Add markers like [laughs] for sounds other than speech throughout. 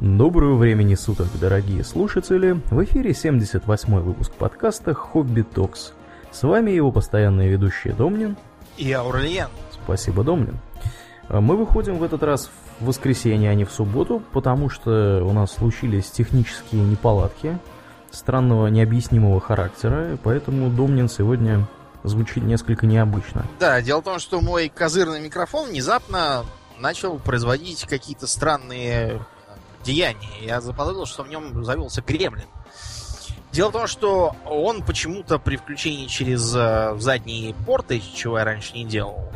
Доброго времени суток, дорогие слушатели! В эфире 78-й выпуск подкаста «Хобби Токс». С вами его постоянные ведущие Домнин и Аурлиен. Спасибо, Домнин. А Мы выходим в этот раз в воскресенье, а не в субботу, потому что у нас случились технические неполадки странного необъяснимого характера, поэтому Домнин сегодня звучит несколько необычно. Да, дело в том, что мой козырный микрофон внезапно начал производить какие-то странные деяния. Я заподозрил, что в нем завелся гремлин. Дело в том, что он почему-то при включении через э, задние порты, чего я раньше не делал,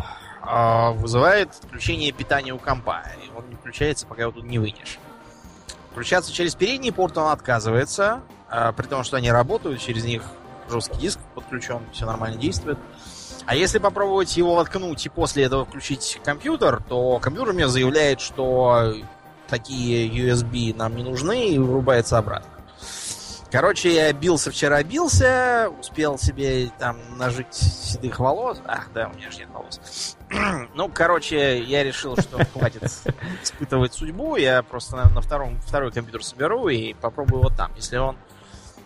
э, вызывает отключение питания у компа. И он не включается, пока его тут не вынешь. Включаться через передний порт он отказывается, э, при том, что они работают, через них жесткий диск подключен, все нормально действует. А если попробовать его воткнуть и после этого включить компьютер, то компьютер мне заявляет, что такие USB нам не нужны и вырубается обратно. Короче, я бился вчера, бился, успел себе там нажить седых волос. Ах, да, у меня же нет волос. [clears throat] ну, короче, я решил, что хватит испытывать судьбу. Я просто на, на втором, второй компьютер соберу и попробую вот там. Если он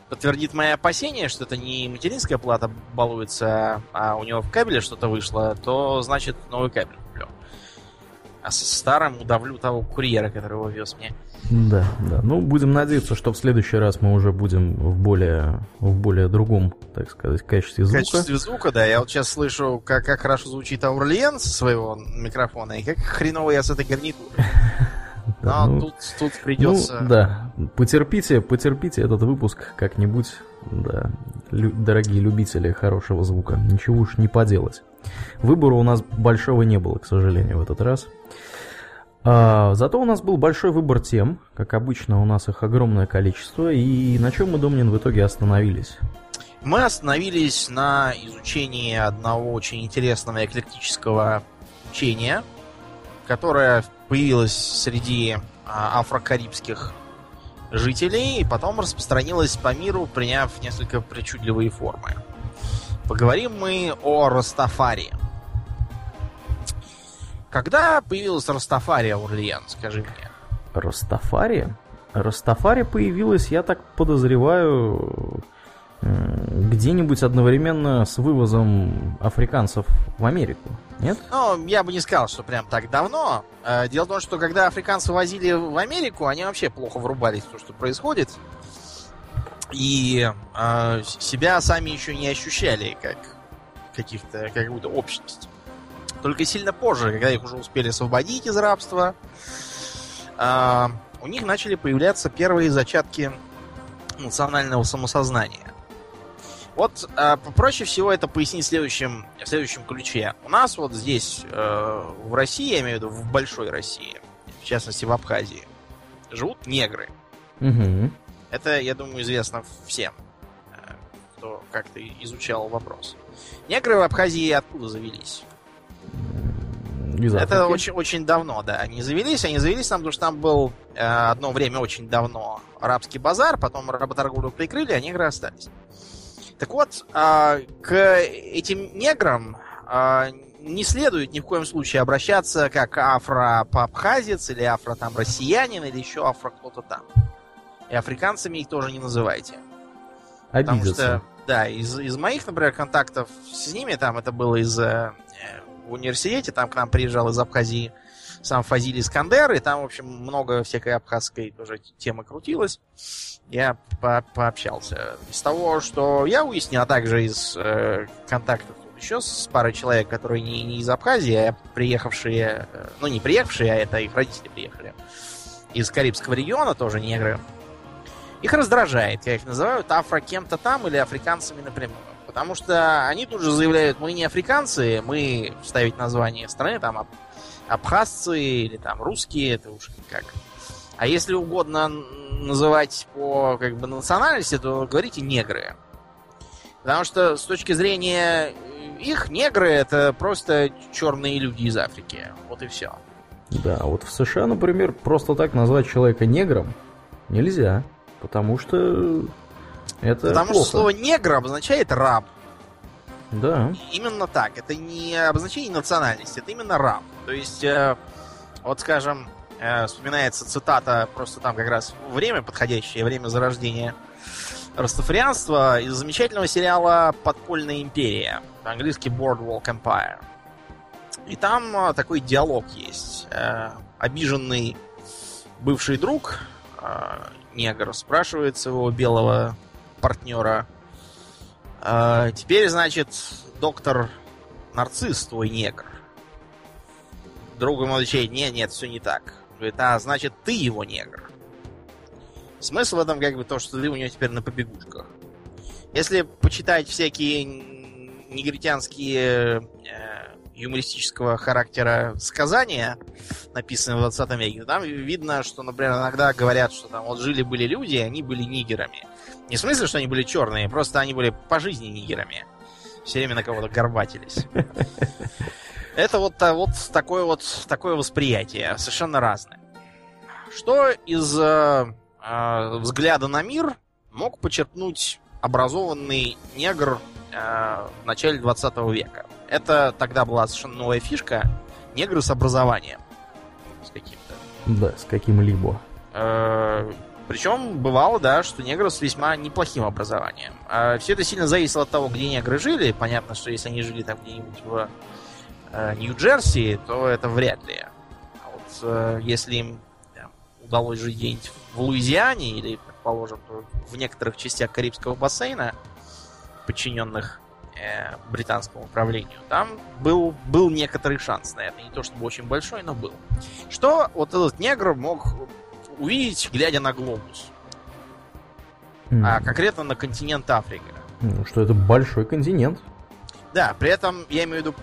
подтвердит мои опасения, что это не материнская плата балуется, а у него в кабеле что-то вышло, то значит новый кабель куплю. А со старым удавлю того курьера, который его вез мне. Да, да. Ну, будем надеяться, что в следующий раз мы уже будем в более, в более другом, так сказать, качестве звука. В качестве звука, да. Я вот сейчас слышу, как, как хорошо звучит Аурлиен со своего микрофона, и как хреново я с этой гарнитурой. [laughs] Но ну, тут, тут придется... Ну, да, потерпите, потерпите этот выпуск как-нибудь, да, лю- дорогие любители хорошего звука. Ничего уж не поделать. Выбора у нас большого не было, к сожалению, в этот раз. А, зато у нас был большой выбор тем, как обычно у нас их огромное количество, и на чем мы, Домнин, в итоге остановились? Мы остановились на изучении одного очень интересного эклектического учения, которое появилось среди а, афрокарибских жителей и потом распространилось по миру, приняв несколько причудливые формы. Поговорим мы о Растафари. Когда появилась Растафари, Аурлиен, скажи мне? Растафари? Растафари появилась, я так подозреваю, где-нибудь одновременно с вывозом африканцев в Америку, нет? Ну, я бы не сказал, что прям так давно. Э, дело в том, что когда африканцы возили в Америку, они вообще плохо врубались в то, что происходит. И э, себя сами еще не ощущали как каких-то, как какую-то общность. Только сильно позже, когда их уже успели освободить из рабства, э, у них начали появляться первые зачатки национального самосознания. Вот э, проще всего это пояснить в следующем, в следующем ключе. У нас вот здесь, э, в России, я имею в виду в большой России, в частности в Абхазии, живут негры. Угу. Это, я думаю, известно всем, э, кто как-то изучал вопрос. Негры в Абхазии откуда завелись? Из Это очень, очень давно, да. Они завелись, они завелись там, потому что там был э, одно время очень давно арабский базар, потом работорговлю прикрыли, а негры остались. Так вот, э, к этим неграм э, не следует ни в коем случае обращаться как афро-абхазец или афро там россиянин или еще афро кто-то там. И африканцами их тоже не называйте. Обидятся. Потому что, да, из, из моих, например, контактов с ними, там это было из э, в университете, там к нам приезжал из Абхазии сам Фазиль Искандер, и там, в общем, много всякой абхазской тоже темы крутилось. Я по пообщался. Из того, что я уяснил, а также из э, контактов еще с парой человек, которые не, не из Абхазии, а приехавшие, э, ну не приехавшие, а это их родители приехали, из Карибского региона, тоже негры, их раздражает, я их называю афро кем-то там или африканцами напрямую. Потому что они тут же заявляют, мы не африканцы, мы вставить название страны, там аб абхазцы или там русские, это уж как. А если угодно называть по как бы национальности, то говорите негры. Потому что с точки зрения их негры это просто черные люди из Африки. Вот и все. Да, вот в США, например, просто так назвать человека негром нельзя. Потому что это Потому плохо. что слово негр обозначает раб. Да. Именно так. Это не обозначение национальности, это именно раб. То есть, э, вот скажем, э, вспоминается цитата, просто там как раз время подходящее, время зарождения растафарианства из замечательного сериала «Подпольная империя», по-английски Boardwalk Empire. И там э, такой диалог есть. Э, обиженный бывший друг, э, негр, спрашивает своего белого партнера, э, теперь, значит, доктор нарцисс твой негр. Друг ему отвечает, нет, нет, все не так. Говорит, а, значит, ты его негр. Смысл в этом как бы то, что ты у него теперь на побегушках. Если почитать всякие негритянские э, юмористического характера сказания, написанные в 20 веке, там видно, что, например, иногда говорят, что там вот жили-были люди, и они были нигерами. Не в смысле, что они были черные, просто они были по жизни нигерами. Все время на кого-то горбатились. [laughs] Это вот, вот такое вот такое восприятие, совершенно разное. Что из э, э, взгляда на мир мог почерпнуть образованный негр э, в начале 20 века? Это тогда была совершенно новая фишка. Негры с образованием. С каким-то. Да, с каким-либо. Э, причем бывало, да, что негры с весьма неплохим образованием. А все это сильно зависело от того, где негры жили. Понятно, что если они жили там где-нибудь в э, Нью-Джерси, то это вряд ли. А вот э, если им да, удалось жить где-нибудь в Луизиане или, предположим, в некоторых частях Карибского бассейна, подчиненных э, британскому управлению, там был, был некоторый шанс на это. Не то чтобы очень большой, но был. Что вот этот негр мог увидеть, глядя на глобус? Mm. А конкретно на континент Африка. Ну, что это большой континент. Да, при этом я имею в виду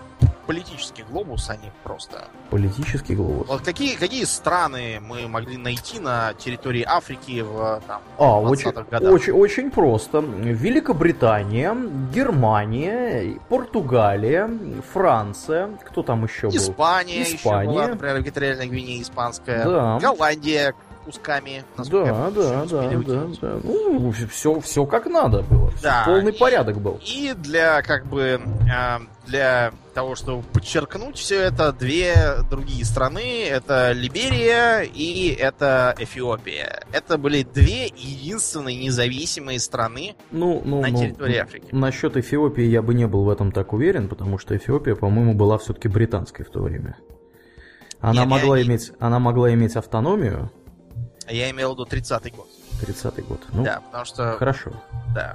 политический глобус, а не просто... Политический глобус. Вот какие, какие страны мы могли найти на территории Африки в там, а, очень, годах? Очень, очень просто. Великобритания, Германия, Португалия, Франция, кто там еще был? Испания, Испания. еще была, например, Гвинея испанская. Да. Голландия, кусками. Да, да, да, да, да. Ну, все, все как надо было. Да. Полный порядок был. И для, как бы, для того, чтобы подчеркнуть все это, две другие страны. Это Либерия и это Эфиопия. Это были две единственные независимые страны ну, ну, на ну, территории Африки. Насчет Эфиопии я бы не был в этом так уверен, потому что Эфиопия, по-моему, была все-таки британской в то время. Она, Нет, могла я... иметь, она могла иметь автономию, я имел в виду 30-й год. 30-й год. Ну, да, потому что... Хорошо. Да.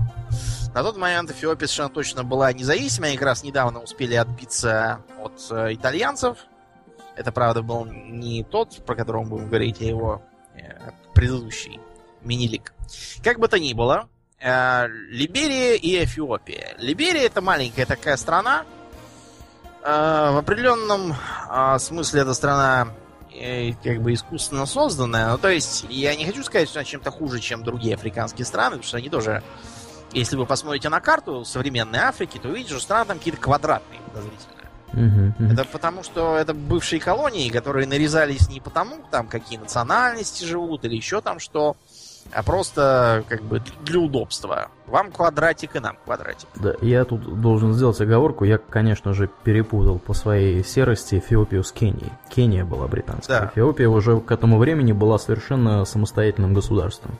На тот момент Эфиопия совершенно точно была независимой. Они как раз недавно успели отбиться от э, итальянцев. Это, правда, был не тот, про которого мы будем говорить, а его э, предыдущий мини-лик. Как бы то ни было, э, Либерия и Эфиопия. Либерия это маленькая такая страна. Э, в определенном э, смысле эта страна Э, как бы искусственно созданная. Ну, то есть, я не хочу сказать, что она чем-то хуже, чем другие африканские страны, потому что они тоже, если вы посмотрите на карту современной Африки, то увидите, что страны там какие-то квадратные подозрительно. Это потому, что это бывшие колонии, которые нарезались не потому, там, какие национальности живут или еще там что, а просто как бы для удобства. Вам квадратик и нам квадратик. Да, я тут должен сделать оговорку. Я, конечно же, перепутал по своей серости Эфиопию с Кенией. Кения была британская. Да. Эфиопия уже к этому времени была совершенно самостоятельным государством.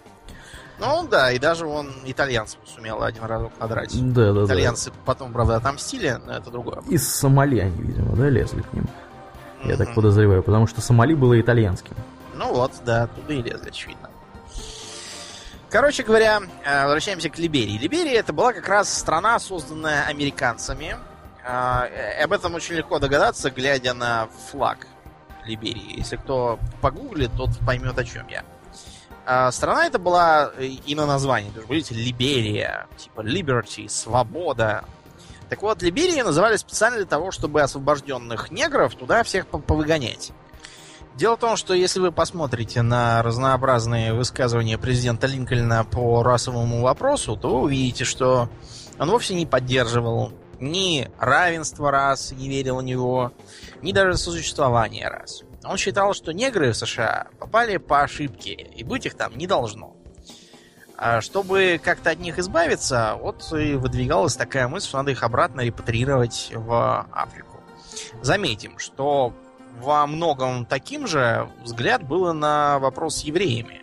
Ну да, и даже он итальянцев сумел один раз квадратить. Да, да, Итальянцы да. потом, правда, отомстили, но это другое. Из Сомали они, видимо, да, лезли к ним. Mm-hmm. Я так подозреваю, потому что Сомали было итальянским. Ну вот, да, туда и лезли, очевидно. Короче говоря, э, возвращаемся к Либерии. Либерия это была как раз страна, созданная американцами. Э, об этом очень легко догадаться, глядя на флаг Либерии. Если кто погуглит, тот поймет, о чем я. Э, страна это была и на названии, то есть, видите, Либерия, типа Liberty, свобода. Так вот, Либерии называли специально для того, чтобы освобожденных негров туда всех повыгонять. Дело в том, что если вы посмотрите на разнообразные высказывания президента Линкольна по расовому вопросу, то вы увидите, что он вовсе не поддерживал ни равенство рас, не верил в него, ни даже сосуществование рас. Он считал, что негры в США попали по ошибке, и быть их там не должно. А чтобы как-то от них избавиться, вот и выдвигалась такая мысль, что надо их обратно репатрировать в Африку. Заметим, что во многом таким же взгляд было на вопрос с евреями.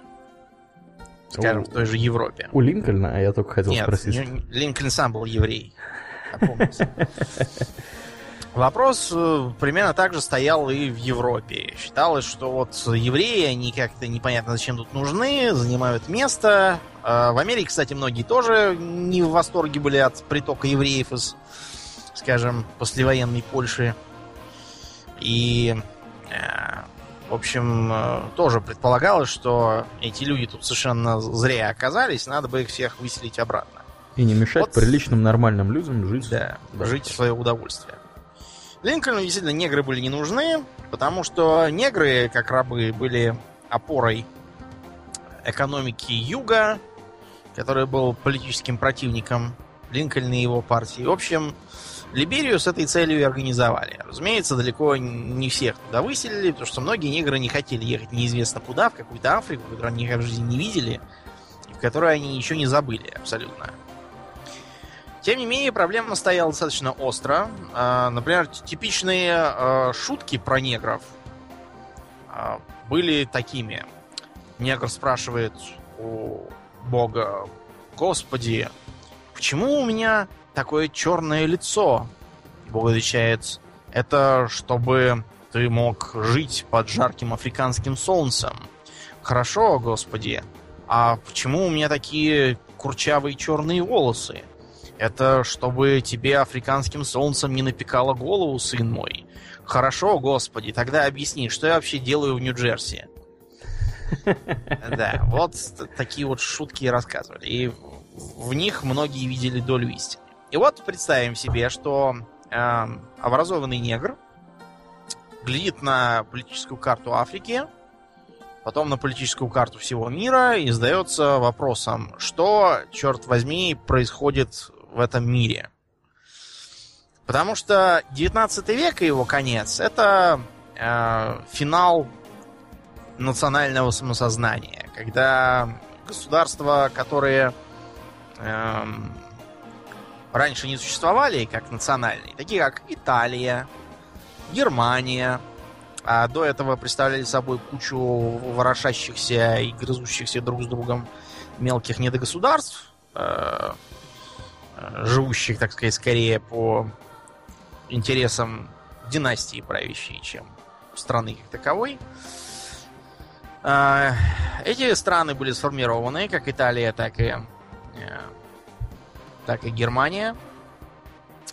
Скажем, У- в той же Европе. У Линкольна, а я только хотел Нет, спросить. не- Линкольн сам был еврей. Вопрос э, примерно так же стоял и в Европе. Считалось, что вот евреи, они как-то непонятно зачем тут нужны, занимают место. А В Америке, кстати, многие тоже не в восторге были от притока евреев из, скажем, послевоенной Польши. И, э, в общем, э, тоже предполагалось, что эти люди тут совершенно зря оказались, надо бы их всех выселить обратно. И не мешать Вот. приличным нормальным людям жить. Да, Да. жить в свое удовольствие. Линкольну действительно негры были не нужны, потому что негры, как рабы, были опорой экономики Юга, который был политическим противником Линкольна и его партии. В общем, Либерию с этой целью и организовали. Разумеется, далеко не всех туда выселили, потому что многие негры не хотели ехать неизвестно куда, в какую-то Африку, которую они никогда в жизни не видели, и в которой они ничего не забыли абсолютно. Тем не менее, проблема стояла достаточно остро. А, Например, типичные а, шутки про негров а, были такими. Негр спрашивает у Бога, Господи, почему у меня такое черное лицо? И Бог отвечает, это чтобы ты мог жить под жарким африканским солнцем. Хорошо, Господи, а почему у меня такие курчавые черные волосы? Это чтобы тебе африканским солнцем не напекало голову, сын мой. Хорошо, господи, тогда объясни, что я вообще делаю в Нью-Джерси. Да, вот такие вот шутки рассказывали. И в них многие видели долю истины. И вот представим себе, что эм, образованный негр глядит на политическую карту Африки, потом на политическую карту всего мира и задается вопросом, что, черт возьми, происходит в этом мире. Потому что 19 век и его конец это э, финал национального самосознания, когда государства, которые эм, раньше не существовали как национальные, такие как Италия, Германия, а до этого представляли собой кучу ворошащихся и грызущихся друг с другом мелких недогосударств, э, э, живущих, так сказать, скорее по интересам династии правящей, чем страны как таковой. Э, Эти страны были сформированы, как Италия, так и, э, так и Германия.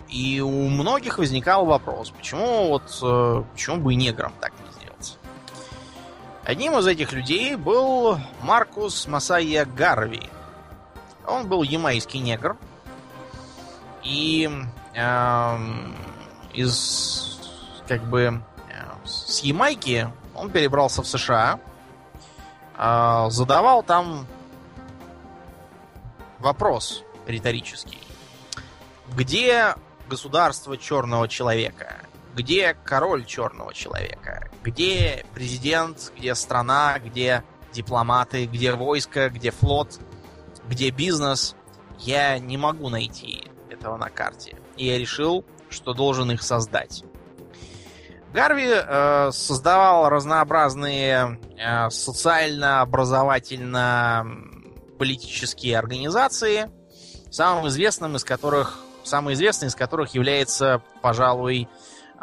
И у многих возникал вопрос, почему вот э, почему бы и неграм так не сделать? Одним из этих людей был Маркус Масайя Гарви. Он был ямайский негр. И эм, из как бы э, с Ямайки он перебрался в США, э, задавал там вопрос риторический. Где государство черного человека? Где король черного человека? Где президент? Где страна? Где дипломаты? Где войско? Где флот? Где бизнес? Я не могу найти этого на карте. И я решил, что должен их создать. Гарви э, создавал разнообразные э, социально-образовательно-политические организации, самым известным из которых, самый известный из которых является, пожалуй,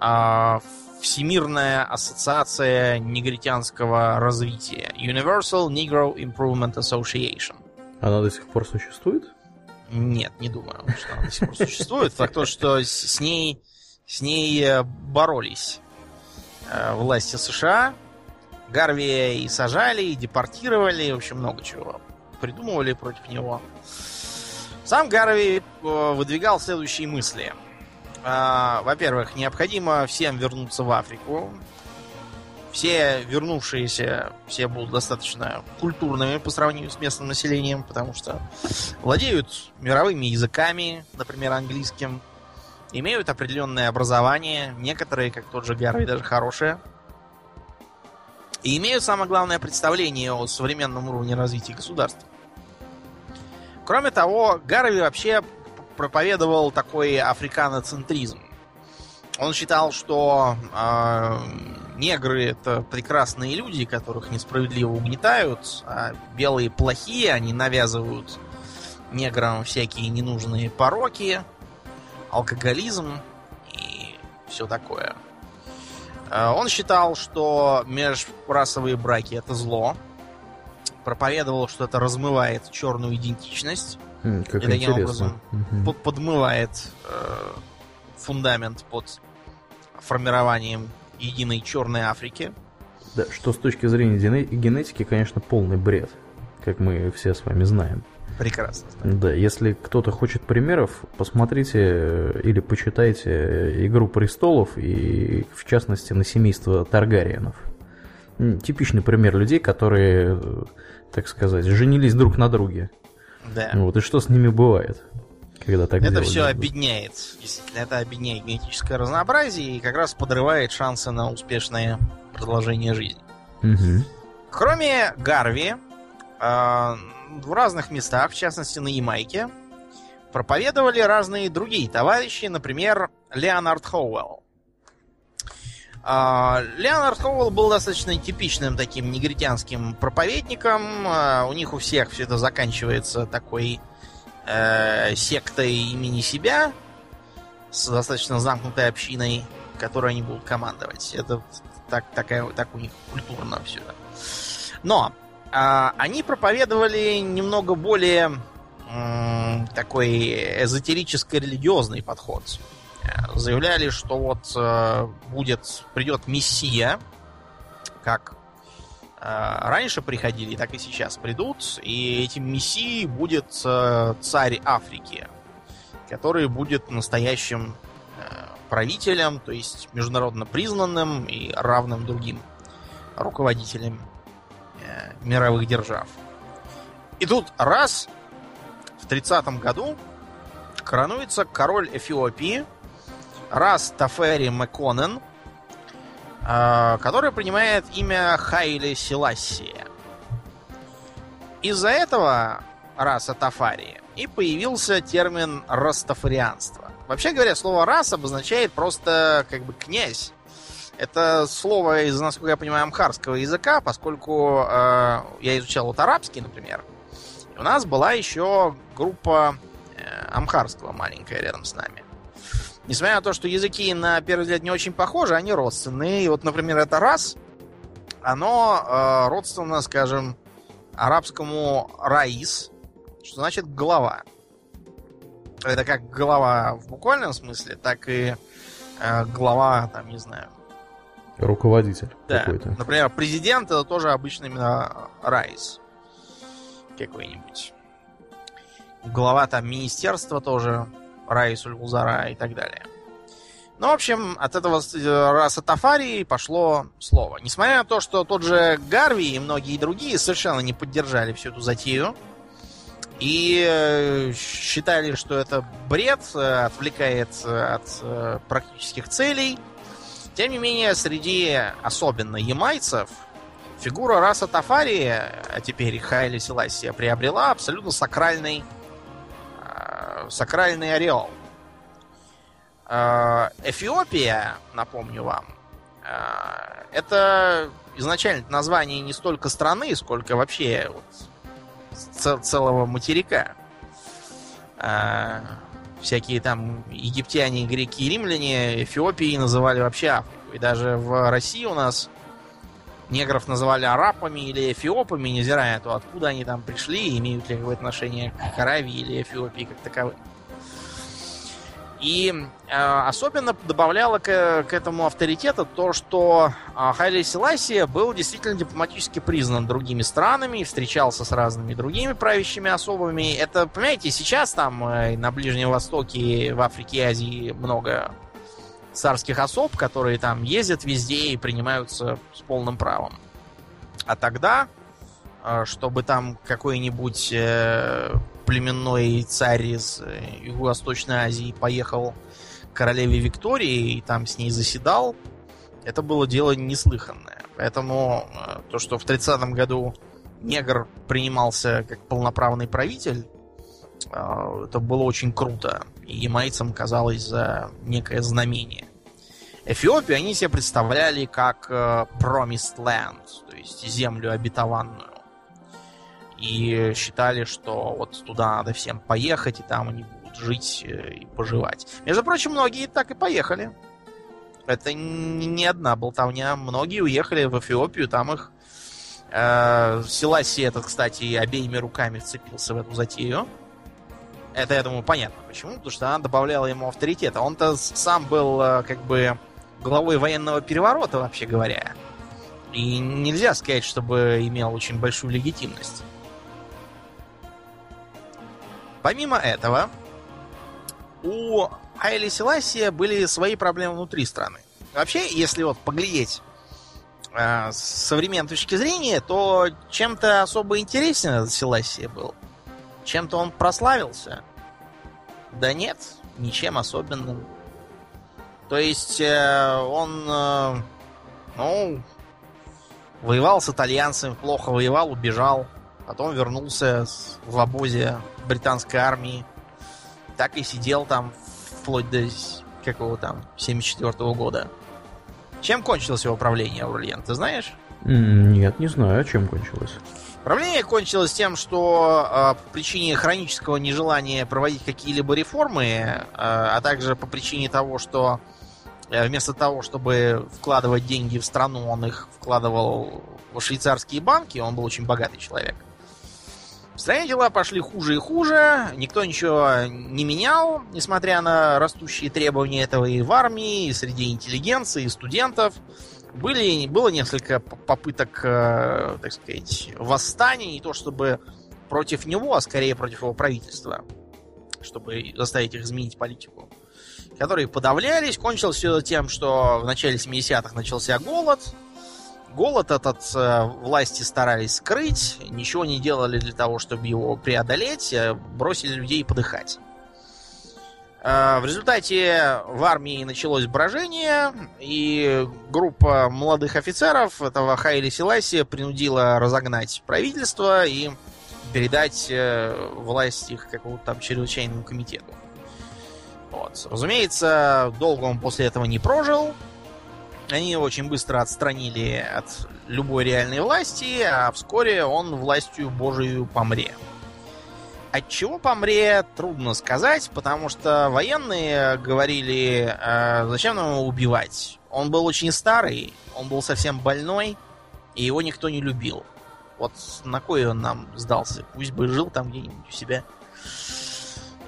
э, Всемирная ассоциация негритянского развития Universal Negro Improvement Association. Она до сих пор существует? Нет, не думаю, что она до сих пор существует. Факт то, что с, ней, с ней э, боролись э, власти США. Гарви и сажали, и депортировали, в общем, много чего придумывали против него. Сам Гарви э, выдвигал следующие мысли. А, Во-первых, необходимо всем вернуться в Африку. Все вернувшиеся, все будут достаточно культурными по сравнению с местным населением, потому что владеют мировыми языками, например, английским, имеют определенное образование, некоторые, как тот же Гарви, даже хорошее, и имеют самое главное представление о современном уровне развития государства. Кроме того, Гарви вообще проповедовал такой африканоцентризм. он считал, что э, негры это прекрасные люди, которых несправедливо угнетают, а белые плохие, они навязывают неграм всякие ненужные пороки, алкоголизм и все такое. Э, он считал, что межрасовые браки это зло, проповедовал, что это размывает черную идентичность. Как и таким интересно. образом под- подмывает э, фундамент под формированием единой черной Африки. Да, что с точки зрения гене- генетики, конечно, полный бред, как мы все с вами знаем. Прекрасно. Да, если кто-то хочет примеров, посмотрите э, или почитайте э, «Игру престолов» и, в частности, на семейство Таргариенов. Типичный пример людей, которые, э, так сказать, женились друг на друге. Да. Вот, и что с ними бывает, когда так Это все обедняет. Действительно, это обедняет генетическое разнообразие и как раз подрывает шансы на успешное продолжение жизни. Мгм. Кроме Гарви, э, в разных местах, в частности на Ямайке, проповедовали разные другие товарищи, например, Леонард Хоуэлл. А, Леонард Хоуэлл был достаточно типичным таким негритянским проповедником. А, У них у всех все это заканчивается такой э, сектой имени себя с достаточно замкнутой общиной, которой они будут командовать. Это так, такая, так у них культурно все. Но а, они проповедовали немного более м, такой эзотерическо-религиозный подход. Заявляли, что вот э, будет, придет Мессия, как э, раньше приходили, так и сейчас придут, и этим Мессией будет э, царь Африки, который будет настоящим э, правителем, то есть международно признанным и равным другим руководителям э, мировых держав. И тут раз в 30 году коронуется король Эфиопии Рас Тафери Маконен, э, который принимает имя Хайли Селассия. Из-за этого раса Тафари и появился термин растафарианство. Вообще говоря, слово рас обозначает просто как бы князь. Это слово из, насколько я понимаю, амхарского языка, поскольку э, я изучал вот арабский, например. И у нас была еще группа э, амхарского маленькая рядом с нами. Несмотря на то, что языки на первый взгляд не очень похожи, они родственные. И вот, например, это раз, оно э, родственно, скажем, арабскому раис, что значит голова. Это как голова в буквальном смысле, так и э, глава, там, не знаю, Руководитель да. какой-то. Например, президент это тоже обычно именно Райс. Какой-нибудь. Глава там министерства тоже Райс Ульгузара и так далее. Ну, в общем, от этого э, раса Тафари пошло слово. Несмотря на то, что тот же Гарви и многие другие совершенно не поддержали всю эту затею и э, считали, что это бред, э, отвлекает от практических целей, тем не менее, среди особенно ямайцев фигура раса Тафари, а теперь Хайли Селасия, приобрела абсолютно сакральный, сакральный ореол. Э, Эфиопия, напомню вам, э, это изначально название не столько страны, сколько вообще вот целого материка. Э, всякие там египтяне, греки и римляне Эфиопией называли вообще Африку. И даже в России у нас негров называли арапами или эфиопами, невзирая на то, откуда они там пришли, имеют ли какое-то отношение к Аравии или Эфиопии как таковой. И э, особенно добавляло к, к этому авторитета то, что э, Хайли Селасия был действительно дипломатически признан другими странами, встречался с разными другими правящими особами. Это, понимаете, сейчас там э, на Ближнем Востоке, в Африке Азии много царских особ, которые там ездят везде и принимаются с полным правом. А тогда, э, чтобы там какой-нибудь э, племенной царь из э, Юго-Восточной Азии поехал к королеве Виктории и там с ней заседал, это было дело неслыханное. Поэтому то, что в 30-м году негр принимался как полноправный правитель, это было очень круто. Ямайцам казалось за некое знамение. Эфиопию они себе представляли как э, Promised Land, то есть землю обетованную. И считали, что вот туда надо всем поехать, и там они будут жить э, и поживать. Между прочим, многие так и поехали. Это не одна болтовня. Многие уехали в Эфиопию, там их э, Селаси этот, кстати, обеими руками вцепился в эту затею. Это, я думаю, понятно почему. Потому что она добавляла ему авторитета. Он-то сам был э, как бы главой военного переворота, вообще говоря. И нельзя сказать, чтобы имел очень большую легитимность. Помимо этого, у Хайли Селасия были свои проблемы внутри страны. Вообще, если вот поглядеть э, с современной точки зрения, то чем-то особо интересен этот Селасия был. Чем-то он прославился. Да нет, ничем особенным. То есть э, он, э, ну, воевал с итальянцами, плохо воевал, убежал. Потом вернулся в обозе британской армии. Так и сидел там вплоть до какого там 74 -го года. Чем кончилось его правление, Аурлиен, ты знаешь? Нет, не знаю, а чем кончилось. Правление кончилось тем, что э, по причине хронического нежелания проводить какие-либо реформы, э, а также по причине того, что э, вместо того, чтобы вкладывать деньги в страну, он их вкладывал в швейцарские банки, он был очень богатый человек. В стране дела пошли хуже и хуже, никто ничего не менял, несмотря на растущие требования этого и в армии, и среди интеллигенции, и студентов. Были, было несколько попыток, э, так сказать, восстаний, не то чтобы против него, а скорее против его правительства, чтобы заставить их изменить политику, которые подавлялись. Кончилось все тем, что в начале 70-х начался голод, Голод этот э, власти старались скрыть, ничего не делали для того, чтобы его преодолеть, э, бросили людей подыхать. Э, в результате в армии началось брожение, и группа молодых офицеров этого Хайли Селаси принудила разогнать правительство и передать власть их какому-то там чрезвычайному комитету. Вот. Разумеется, долго он после этого не прожил, они его очень быстро отстранили от любой реальной власти, а вскоре он властью Божию помре. От чего помре, трудно сказать, потому что военные говорили, э, зачем нам его убивать. Он был очень старый, он был совсем больной, и его никто не любил. Вот на кой он нам сдался? Пусть бы жил там где-нибудь у себя.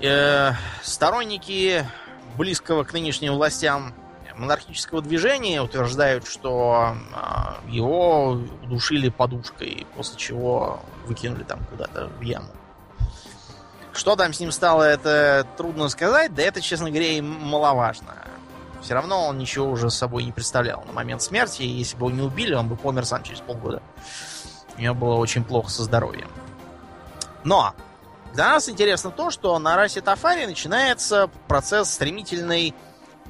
Э, сторонники близкого к нынешним властям монархического движения утверждают, что э, его удушили подушкой, после чего выкинули там куда-то в яму. Что там с ним стало, это трудно сказать, да это, честно говоря, и маловажно. Все равно он ничего уже с собой не представлял на момент смерти, если бы его не убили, он бы помер сам через полгода. У него было очень плохо со здоровьем. Но для нас интересно то, что на расе Тафари начинается процесс стремительной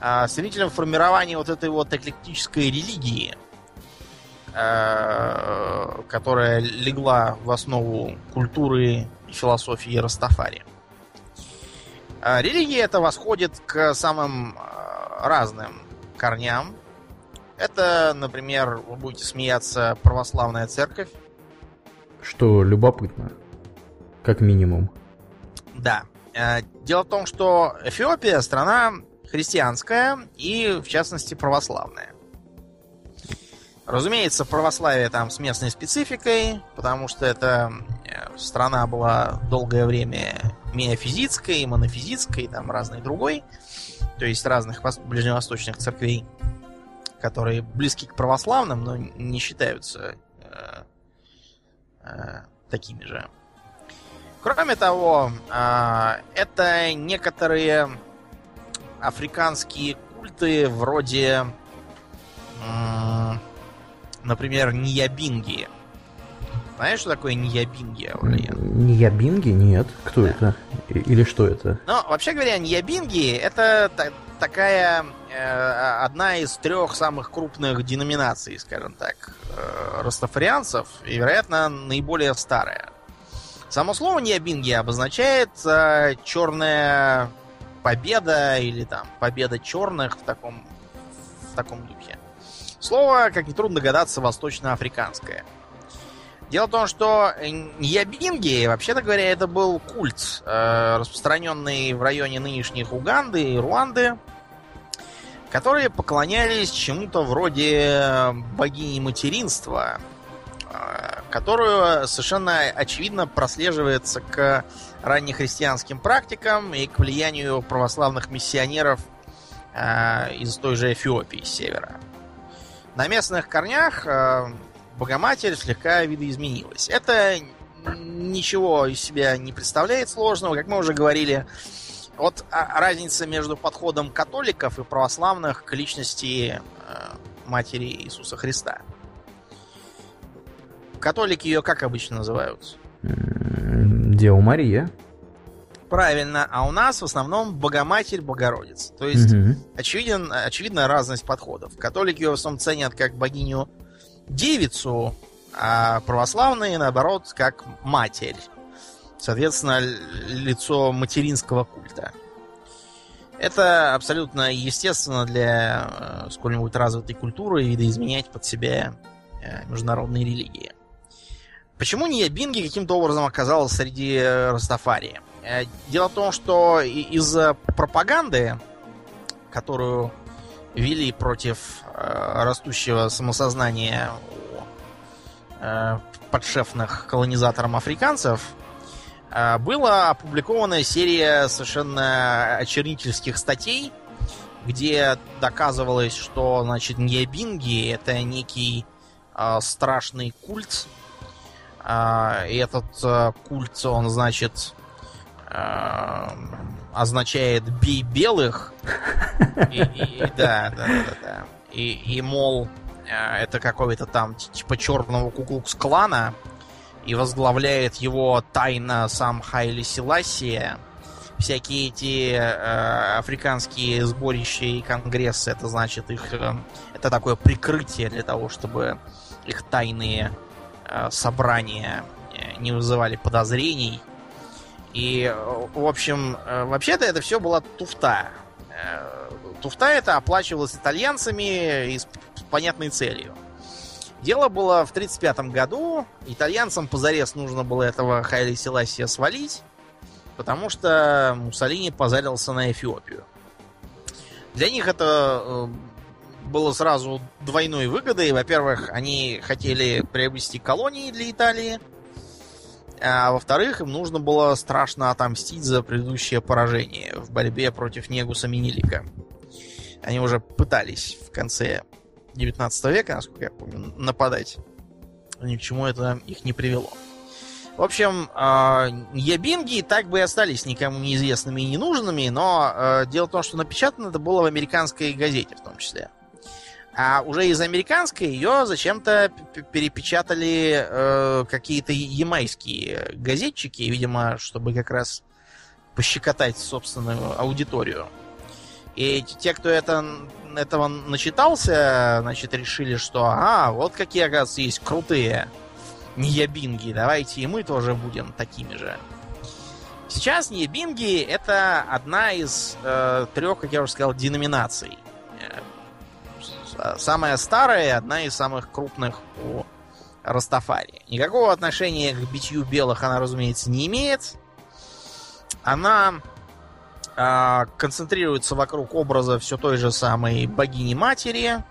а, свидетелем формирования вот этой вот эклектической религии, а, которая легла в основу культуры философии Растафари. А, религия эта восходит к самым а, разным корням. Это, например, вы будете смеяться, православная церковь. Что любопытно, как минимум. Да. А, дело в том, что Эфиопия страна христианская и, в частности, православная. Разумеется, православие там с местной спецификой, потому что эта э, страна была долгое время миофизитской, монофизитской, там разной другой. То есть разных ближневосточных церквей, которые близки к православным, но не считаются э, э, такими же. Кроме того, э, это некоторые африканские культы вроде, например, Ниябинги. Знаешь, что такое Ниябинги, Аурлиен? Ниябинги? Нет. Кто да. это? Или что это? Ну, вообще говоря, Ниябинги это та- такая э, одна из трех самых крупных деноминаций, скажем так, э, растафарианцев, и, вероятно, наиболее старая. Само слово Ниябинги обозначает э, черное победа или там победа черных в таком таком духе. Слово, как нетрудно догадаться, восточноафриканское. Дело в том, что Ньябинги, вообще-то говоря, это был культ, э, распространенный в районе нынешних Уганды и Руанды, которые поклонялись чему-то вроде богини материнства, э, которую совершенно очевидно прослеживается к раннехристианским практикам и к влиянию православных миссионеров э, из той же Эфиопии, с севера. На местных корнях Богоматерь слегка видоизменилась. Это ничего из себя не представляет сложного, как мы уже говорили. Вот а, разница между подходом католиков и православных к личности э, Матери Иисуса Христа. Католики ее как обычно называют? Дева Мария. Правильно, а у нас в основном Богоматерь Богородица. То есть, угу. очевиден, очевидная разность подходов. Католики ее в основном ценят как богиню девицу, а православные, наоборот, как матерь. Соответственно, лицо материнского культа. Это абсолютно естественно для э, сколь-нибудь развитой культуры видоизменять под себя э, международные религии. Почему не Бинги каким-то образом оказалась среди э, Растафари? Дело в том, что из-за пропаганды, которую вели против растущего самосознания э, подшефных колонизаторам африканцев, э, была опубликована серия совершенно очернительских статей, где доказывалось, что, значит, Ньябинги это некий э, страшный культ. Э, и этот э, культ, он, значит, э, означает «бей белых». И, и, да, да, да, да. И, и, мол, э, это какой-то там типа черного куклукс-клана, и возглавляет его тайно сам Хайли Селасия. Всякие эти э, африканские сборища и конгрессы, это значит их... Э, это такое прикрытие для того, чтобы их тайные э, собрания э, не вызывали подозрений и, в общем, э, вообще-то это все была туфта. Туфта это оплачивалась итальянцами и с понятной целью. Дело было в 1935 году. Итальянцам позарез нужно было этого Хайли Селасия свалить, потому что Муссолини позарился на Эфиопию. Для них это э, было сразу двойной выгодой. Во-первых, они хотели приобрести колонии для Италии – а во-вторых, им нужно было страшно отомстить за предыдущее поражение в борьбе против Негуса Минилика. Они уже пытались в конце 19 века, насколько я помню, нападать. Ни к чему это их не привело. В общем, э, ябинги так бы и остались никому неизвестными и ненужными, но э, дело в том, что напечатано это было в американской газете в том числе. А уже из американской ее зачем-то перепечатали э, какие-то ямайские газетчики, видимо, чтобы как раз пощекотать собственную аудиторию. И те, кто это, этого начитался, значит, решили, что ага, вот какие, оказывается, есть крутые неябинги, давайте и мы тоже будем такими же. Сейчас неябинги это одна из э, трех, как я уже сказал, деноминаций самая старая одна из самых крупных у Растафари. Никакого отношения к битью белых она, разумеется, не имеет. Она э, концентрируется вокруг образа все той же самой богини-матери.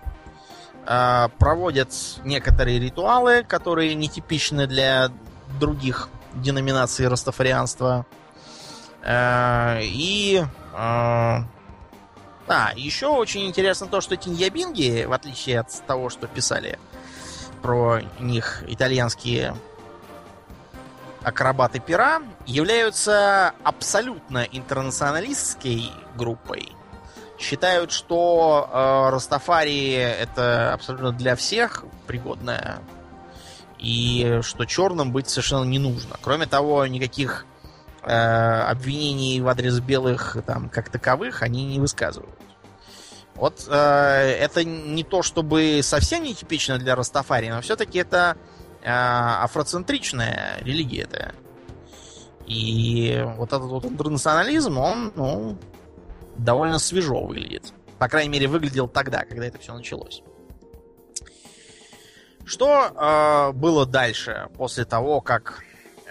Э, проводят некоторые ритуалы, которые нетипичны для других деноминаций растафарианства. Э, и э, а, еще очень интересно то, что тиньябинги, в отличие от того, что писали про них итальянские акробаты пера, являются абсолютно интернационалистской группой. Считают, что э, Растафари это абсолютно для всех пригодное, и что черным быть совершенно не нужно. Кроме того, никаких э, обвинений в адрес белых там как таковых они не высказывают. Вот э, это не то, чтобы совсем нетипично для Растафари, но все-таки это афроцентричная религия. Это. И вот этот вот интернационализм, он, ну, довольно свежо выглядит. По крайней мере, выглядел тогда, когда это все началось. Что э, было дальше, после того, как э,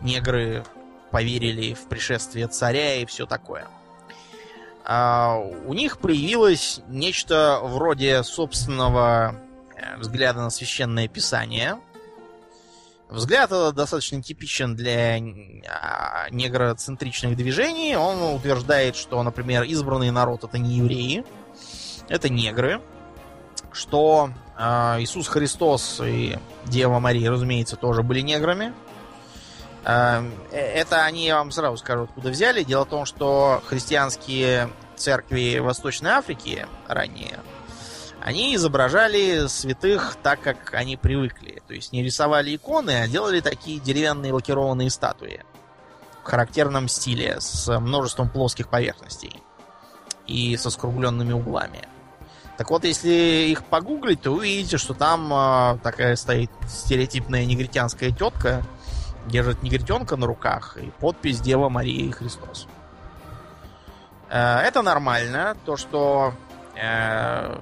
негры поверили в пришествие царя и все такое? Э, у них появилось нечто вроде собственного взгляда на священное писание. Взгляд этот достаточно типичен для а, негроцентричных движений. Он утверждает, что, например, избранный народ это не евреи, это негры что э, Иисус Христос и Дева Мария, разумеется, тоже были неграми. Э, это они, я вам сразу скажу, откуда взяли. Дело в том, что христианские церкви Восточной Африки ранее, они изображали святых так, как они привыкли. То есть не рисовали иконы, а делали такие деревянные лакированные статуи в характерном стиле с множеством плоских поверхностей и со скругленными углами. Так вот, если их погуглить, то увидите, что там э, такая стоит стереотипная негритянская тетка, держит негритенка на руках и подпись Дева Мария и Христос. Э, это нормально, то, что э,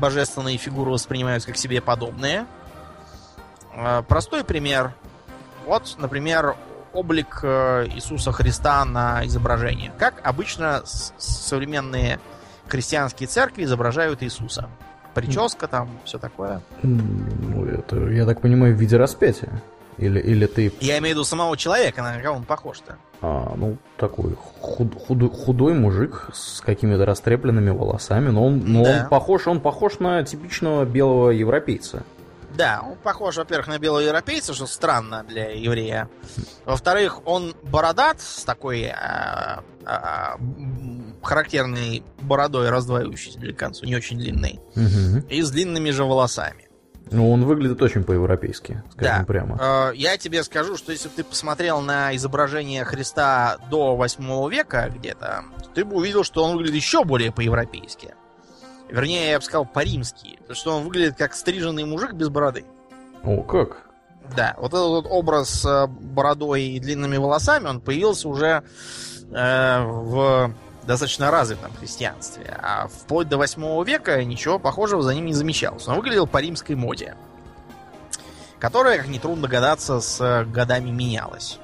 божественные фигуры воспринимаются как себе подобные. Э, простой пример. Вот, например, облик э, Иисуса Христа на изображении. Как обычно современные христианские церкви изображают Иисуса. Прическа там, все такое. Ну, это, я так понимаю, в виде распятия. Или, или ты... Я имею в виду самого человека, на кого он похож-то. А, ну, такой худ, худ, худой мужик с какими-то растрепленными волосами, но он, но да. он похож, он похож на типичного белого европейца. Да, он похож, во-первых, на белого европейца, что странно для еврея. Во-вторых, он бородат с такой э, э, характерной бородой, раздваивающейся для конца, не очень длинной, угу. и с длинными же волосами. Ну, он выглядит очень по-европейски, скажем да. прямо. Э, я тебе скажу, что если бы ты посмотрел на изображение Христа до 8 века где-то, ты бы увидел, что он выглядит еще более по-европейски. Вернее, я бы сказал, по-римски. Потому что он выглядит как стриженный мужик без бороды. О, как? Да, вот этот вот образ с бородой и длинными волосами, он появился уже э, в достаточно развитом христианстве. А вплоть до 8 века ничего похожего за ним не замечалось. Он выглядел по римской моде, которая, как нетрудно догадаться, с годами менялась.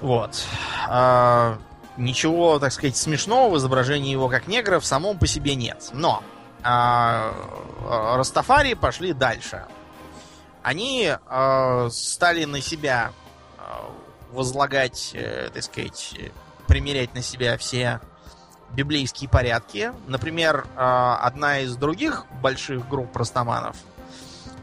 Вот. А, ничего, так сказать, смешного в изображении его как негра в самом по себе нет. Но а, Растафари пошли дальше. Они а, стали на себя а, возлагать, э, так сказать, примерять на себя все библейские порядки. Например, а, одна из других больших групп простоманов –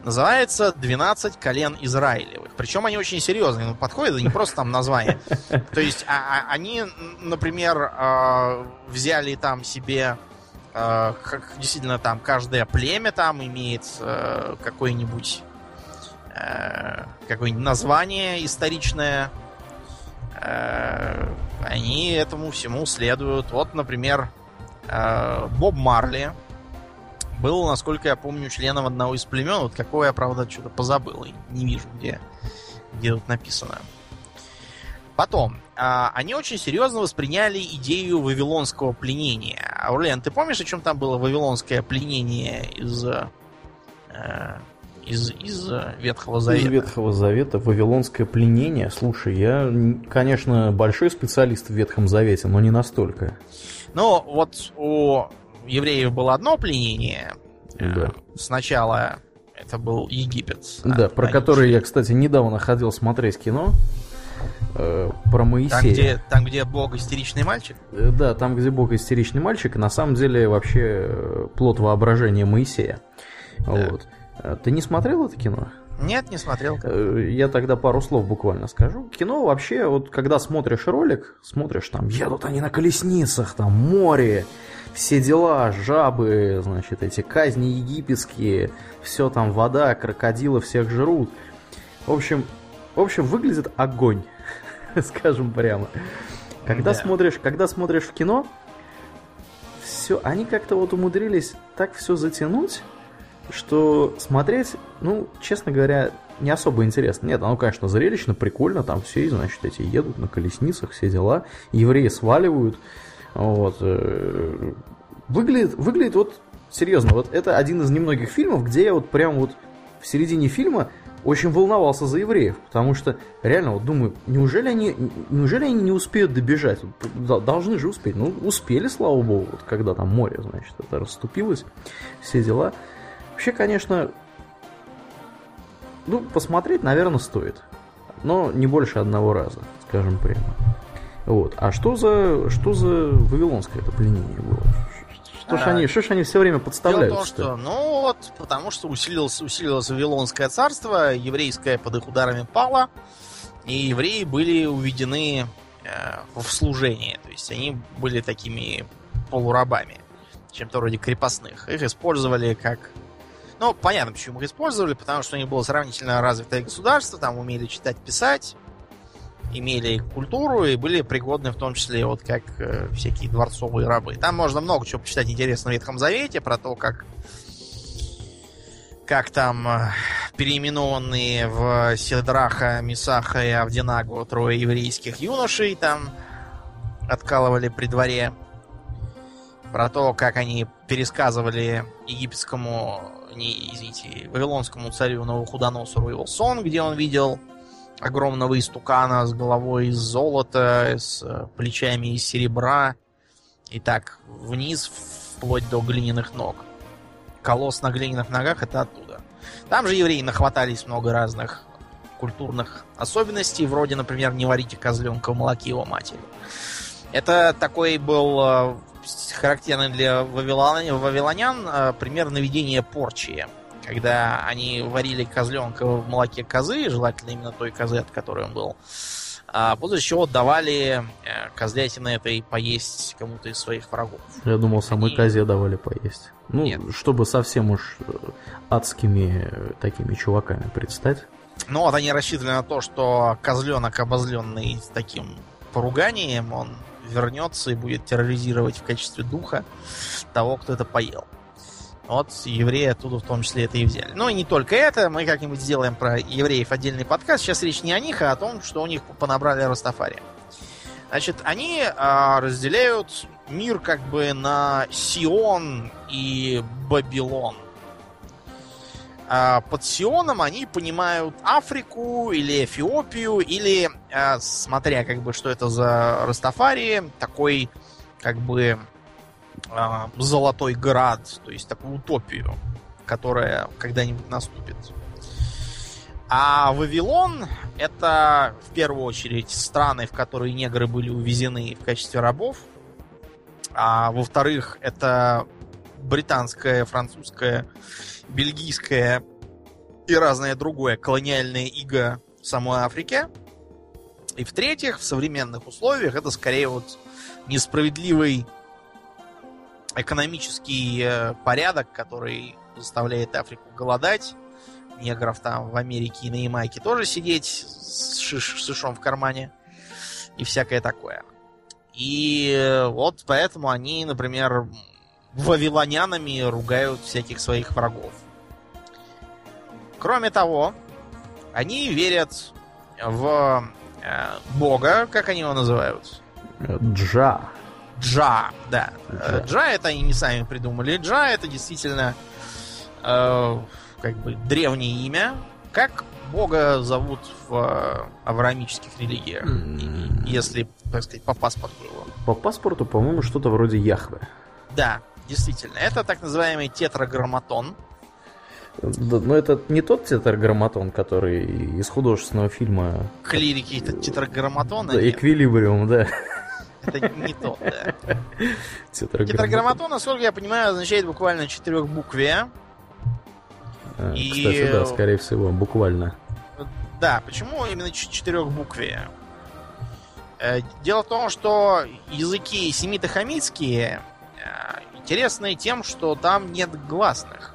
Называется «12 колен Израилевых». Причем они очень серьезные, ну, подходят, это не просто там название. [laughs] То есть а, а, они, например, э, взяли там себе э, как действительно там каждое племя там имеет э, какое-нибудь э, какое-нибудь название историчное. Э, они этому всему следуют. Вот, например, э, Боб Марли, был, насколько я помню, членом одного из племен. Вот какого я, правда, что-то позабыл. И не вижу, где, где тут написано. Потом, а, они очень серьезно восприняли идею вавилонского пленения. Аурлен, ты помнишь, о чем там было вавилонское пленение из, э, из, из Ветхого Завета? Из Ветхого Завета вавилонское пленение. Слушай, я, конечно, большой специалист в Ветхом Завете, но не настолько. Ну, вот у евреев было одно пленение. Э, да. Сначала это был Египет. Да, про который я, кстати, недавно ходил смотреть кино. Э, про Моисея. Там где, там, где Бог истеричный мальчик? Э, да, там, где Бог истеричный мальчик, на самом деле вообще э, плод воображения Моисея. Да. Вот. Ты не смотрел это кино? Нет, не смотрел. Я тогда пару слов буквально скажу. Кино вообще, вот когда смотришь ролик, смотришь там, едут они на колесницах, там море, все дела, жабы, значит, эти казни египетские, все там, вода, крокодилы всех жрут. В общем, в общем, выглядит огонь, [laughs] скажем прямо. Когда да. смотришь, когда смотришь в кино, все, они как-то вот умудрились так все затянуть, что смотреть, ну, честно говоря, не особо интересно. Нет, оно, конечно, зрелищно, прикольно, там все, значит, эти едут на колесницах, все дела, евреи сваливают, вот. Э, выглядит, выглядит вот, серьезно, вот это один из немногих фильмов, где я вот прям вот в середине фильма очень волновался за евреев, потому что реально вот думаю, неужели они, неужели они не успеют добежать? Должны же успеть. Ну, успели, слава богу, вот когда там море, значит, это расступилось, все дела. Вообще, конечно, ну, посмотреть, наверное, стоит. Но не больше одного раза, скажем прямо. Вот. А что за, что за вавилонское это пленение было? Что ж они, что ж они все время подставляют? Дело в том, что, ну вот, потому что усилилось, усилилось Вавилонское царство, еврейское под их ударами пало, и евреи были уведены э, в служение. То есть они были такими полурабами, чем-то вроде крепостных. Их использовали как... Ну, понятно, почему их использовали, потому что у них было сравнительно развитое государство, там умели читать, писать, имели культуру и были пригодны в том числе вот как э, всякие дворцовые рабы. Там можно много чего почитать интересного в Ветхом Завете про то, как как там э, переименованные в Седраха, Мисаха и Авдинагу трое еврейских юношей там откалывали при дворе. Про то, как они пересказывали египетскому, не, извините, вавилонскому царю Новохудоносору его сон, где он видел огромного истукана с головой из золота, с э, плечами из серебра, и так вниз, вплоть до глиняных ног. Колосс на глиняных ногах это оттуда. Там же евреи нахватались много разных культурных особенностей, вроде, например, не варите козленка в молоке его матери. Это такой был характерный для вавилонян э, пример наведения порчи когда они варили козленка в молоке козы, желательно именно той козы, от которой он был, а после чего давали э, козлятины этой поесть кому-то из своих врагов. Я думал, самой И... козе давали поесть. Ну, Нет. чтобы совсем уж э, адскими такими чуваками предстать. Ну, вот они рассчитывали на то, что козленок, обозленный таким поруганием, он вернется и будет терроризировать в качестве духа того, кто это поел. Вот евреи оттуда в том числе это и взяли. Ну и не только это, мы как-нибудь сделаем про евреев отдельный подкаст. Сейчас речь не о них, а о том, что у них понабрали Растафари. Значит, они а, разделяют мир как бы на Сион и Бабилон. А, под Сионом они понимают Африку или Эфиопию, или, а, смотря как бы, что это за Растафари, такой как бы э, золотой град, то есть такую утопию, которая когда-нибудь наступит. А Вавилон это в первую очередь страны, в которые негры были увезены в качестве рабов. А во-вторых, это британское, французское, бельгийское и разное другое колониальное иго в самой Африке. И в-третьих, в современных условиях это скорее вот несправедливый экономический э, порядок, который заставляет Африку голодать. Негров там в Америке и на Ямайке тоже сидеть с, шиш, шишом в кармане и всякое такое. И э, вот поэтому они, например, вавилонянами ругают всяких своих врагов. Кроме того, они верят в э, Бога, как они его называют? Джа. Джа, да. Джа. Джа это они не сами придумали. Джа это действительно э, как бы древнее имя. Как Бога зовут в э, авраамических религиях, mm. если, так сказать, по паспорту его. По паспорту, по-моему, что-то вроде Яхве. Да, действительно. Это так называемый тетраграмматон. Да, но это не тот тетраграмматон, который из художественного фильма... Клирики тетраграмматона? Да, Эквилибриум, да. Это не то, да. [laughs] Тетраграмматон, насколько я понимаю, означает буквально четырехбуквие. А, и... Кстати, да, скорее всего, буквально. Да, почему именно четырехбуквие? Э, дело в том, что языки семито-хамитские интересны тем, что там нет гласных.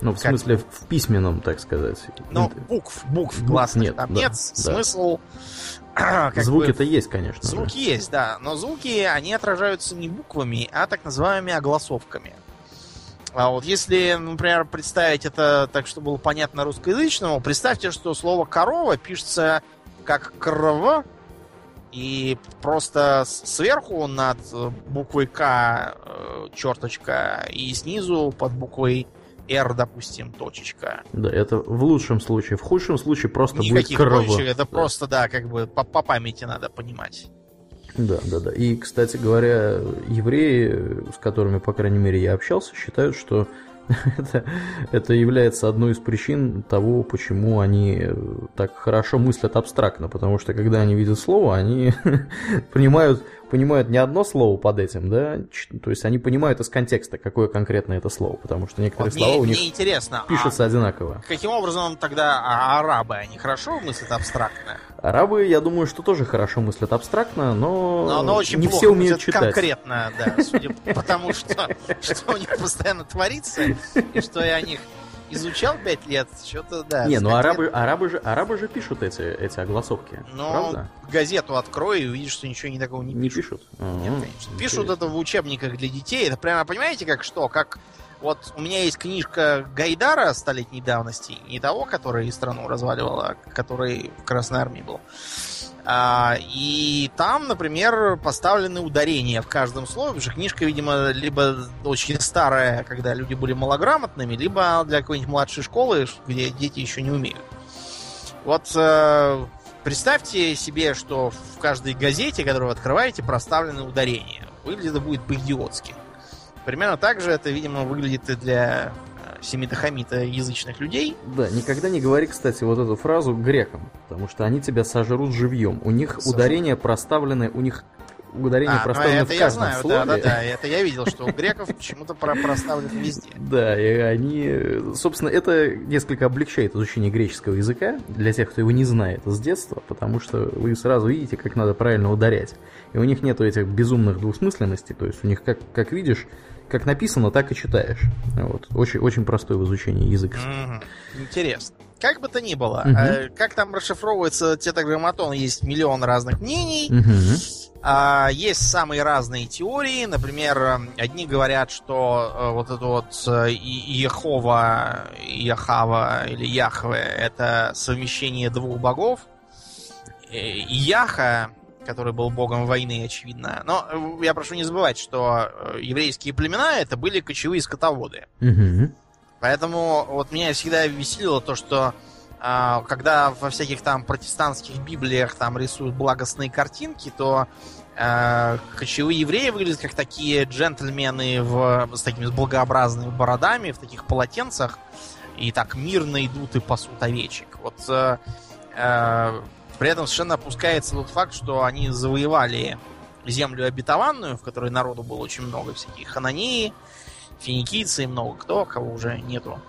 Ну, в как... смысле, в письменном, так сказать. Ну, букв, букв гласных нет, там да, нет. Да. Смысл [clears throat] Звуки-то есть, конечно. Звуки да. есть, да. Но звуки, они отражаются не буквами, а так называемыми огласовками. А вот если, например, представить это так, чтобы было понятно русскоязычному, представьте, что слово корова пишется как крв, и просто сверху над буквой К э, черточка, и снизу под буквой R, допустим, точечка. Да, это в лучшем случае. В худшем случае просто Никаких будет точек, это да. просто, да, как бы по, по памяти надо понимать. Да, да, да. И, кстати говоря, евреи, с которыми, по крайней мере, я общался, считают, что [laughs] это, это является одной из причин того, почему они так хорошо мыслят абстрактно, потому что когда они видят слово, они [laughs] понимают понимают не одно слово под этим, да, то есть они понимают из контекста, какое конкретно это слово, потому что некоторые вот слова мне, у них интересно, пишутся а одинаково. Каким образом тогда а арабы, они хорошо мыслят абстрактно? Арабы, я думаю, что тоже хорошо мыслят абстрактно, но, но, но очень не плохо все умеют читать. конкретно, да, судя по тому, что, что у них постоянно творится, и что я о них изучал пять лет, что-то, да. Не, ну арабы, арабы, же, арабы же пишут эти, эти огласовки, Но правда? газету открой и увидишь, что ничего не такого не, пишут. пишут? Нет, конечно. Пишут это в учебниках для детей. Это прямо, понимаете, как что? Как вот у меня есть книжка Гайдара столетней давности, не того, который страну разваливал, а который в Красной Армии был. И там, например, поставлены ударения в каждом слове, потому что книжка, видимо, либо очень старая, когда люди были малограмотными, либо для какой-нибудь младшей школы, где дети еще не умеют. Вот э, представьте себе, что в каждой газете, которую вы открываете, проставлены ударения. Выглядит это будет по-идиотски. Примерно так же это, видимо, выглядит и для семитохамита язычных людей. Да, никогда не говори, кстати, вот эту фразу грекам, потому что они тебя сожрут живьем. У них Сожрут. ударения проставлены, у них ударение а, проставлено это в каждом я знаю, слове. Да, да, да, это я видел, что у греков почему-то проставлено везде. [laughs] Да, и они, собственно, это несколько облегчает изучение греческого языка для тех, кто его не знает с детства, потому что вы сразу видите, как надо правильно ударять. И у них нету этих безумных двусмысленностей, то есть у них, как, как видишь, как написано, так и читаешь. Вот. Очень, очень простой в изучении язык. Mm-hmm. Интересно. Как бы то ни было, mm-hmm. как там расшифровывается тетаграмматон, есть миллион разных мнений. Mm-hmm. есть самые разные теории. Например, одни говорят, что э, вот это вот э, Ехова, Яхава или Яхве это совмещение двух богов. Яха который был богом войны, очевидно. Но э, я прошу не забывать, что э, еврейские племена это были кочевые скотоводы. Угу. Поэтому вот меня всегда веселило то, что а, когда во всяких там протестантских библиях там рисуют благостные картинки, то э, кочевые евреи выглядят как такие джентльмены в, с такими благообразными бородами, в таких полотенцах, и так мирно идут и пасут овечек. Вот э, э, при этом совершенно опускается тот факт, что они завоевали землю обетованную, в которой народу было очень много всяких хананеи, финикийцы и много кто, кого уже нету.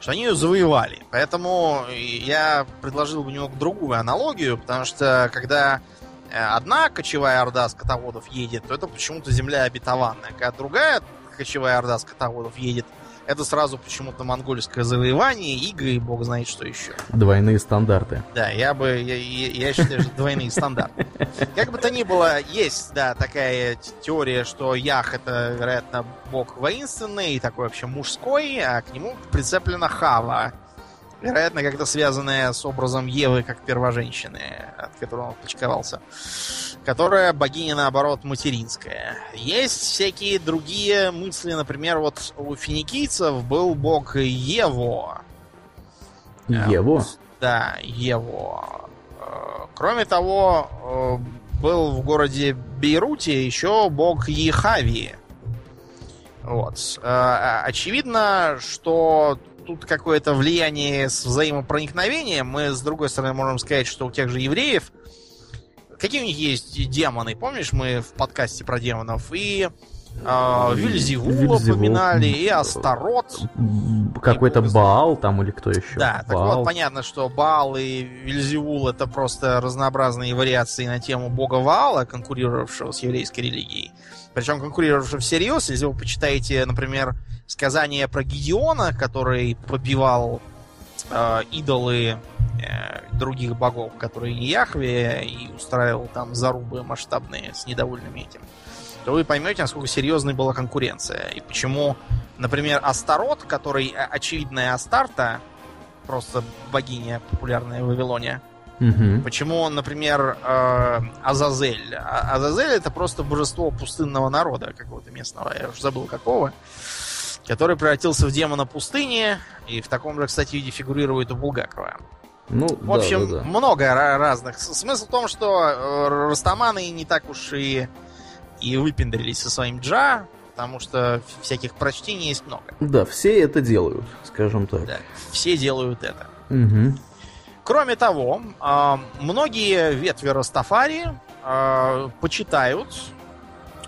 Что они ее завоевали. Поэтому я предложил бы немного другую аналогию, потому что когда э, одна кочевая орда скотоводов едет, то это почему-то земля обетованная. Когда другая кочевая орда скотоводов едет, это сразу почему-то монгольское завоевание, игры и бог знает что еще. Двойные стандарты. Да, я бы, я, я считаю, что двойные стандарты. Как бы то ни было, есть, да, такая теория, что Ях это, вероятно, бог воинственный и такой вообще мужской, а к нему прицеплена Хава. Вероятно, как-то связанная с образом Евы как первоженщины, от которого он почковался которая богиня, наоборот, материнская. Есть всякие другие мысли, например, вот у финикийцев был бог Ево. Ево? Э, да, Ево. Э, кроме того, э, был в городе Бейруте еще бог Ехави. Вот. Очевидно, что тут какое-то влияние с взаимопроникновением. Мы, с другой стороны, можем сказать, что у тех же евреев – Какие у них есть демоны? Помнишь, мы в подкасте про демонов и э, Вильзевула поминали, и Астарот. Какой-то Баал там или кто еще? Да, Баал. так вот понятно, что Баал и Вильзевул это просто разнообразные вариации на тему бога Ваала, конкурировавшего с еврейской религией. Причем конкурировавшего всерьез, если вы почитаете, например, сказание про Гедеона, который побивал э, идолы Э, других богов, которые не Яхве, и устраивал там зарубы масштабные с недовольными этим. то вы поймете, насколько серьезной была конкуренция. И почему, например, Астарот, который э, очевидная Астарта, просто богиня популярная в Вавилоне, Угу. Почему, например, э, Азазель? А- Азазель это просто божество пустынного народа какого-то местного, я уже забыл какого, который превратился в демона пустыни, и в таком же, кстати, виде фигурирует у Булгакова. Ну, В общем, да, да, да. много ра- разных. Смысл в том, что э, растаманы не так уж и, и выпендрились со своим джа, потому что всяких прочтений есть много. Да, все это делают, скажем так. Да, все делают это. Угу. Кроме того, а, многие ветви Растафари а, почитают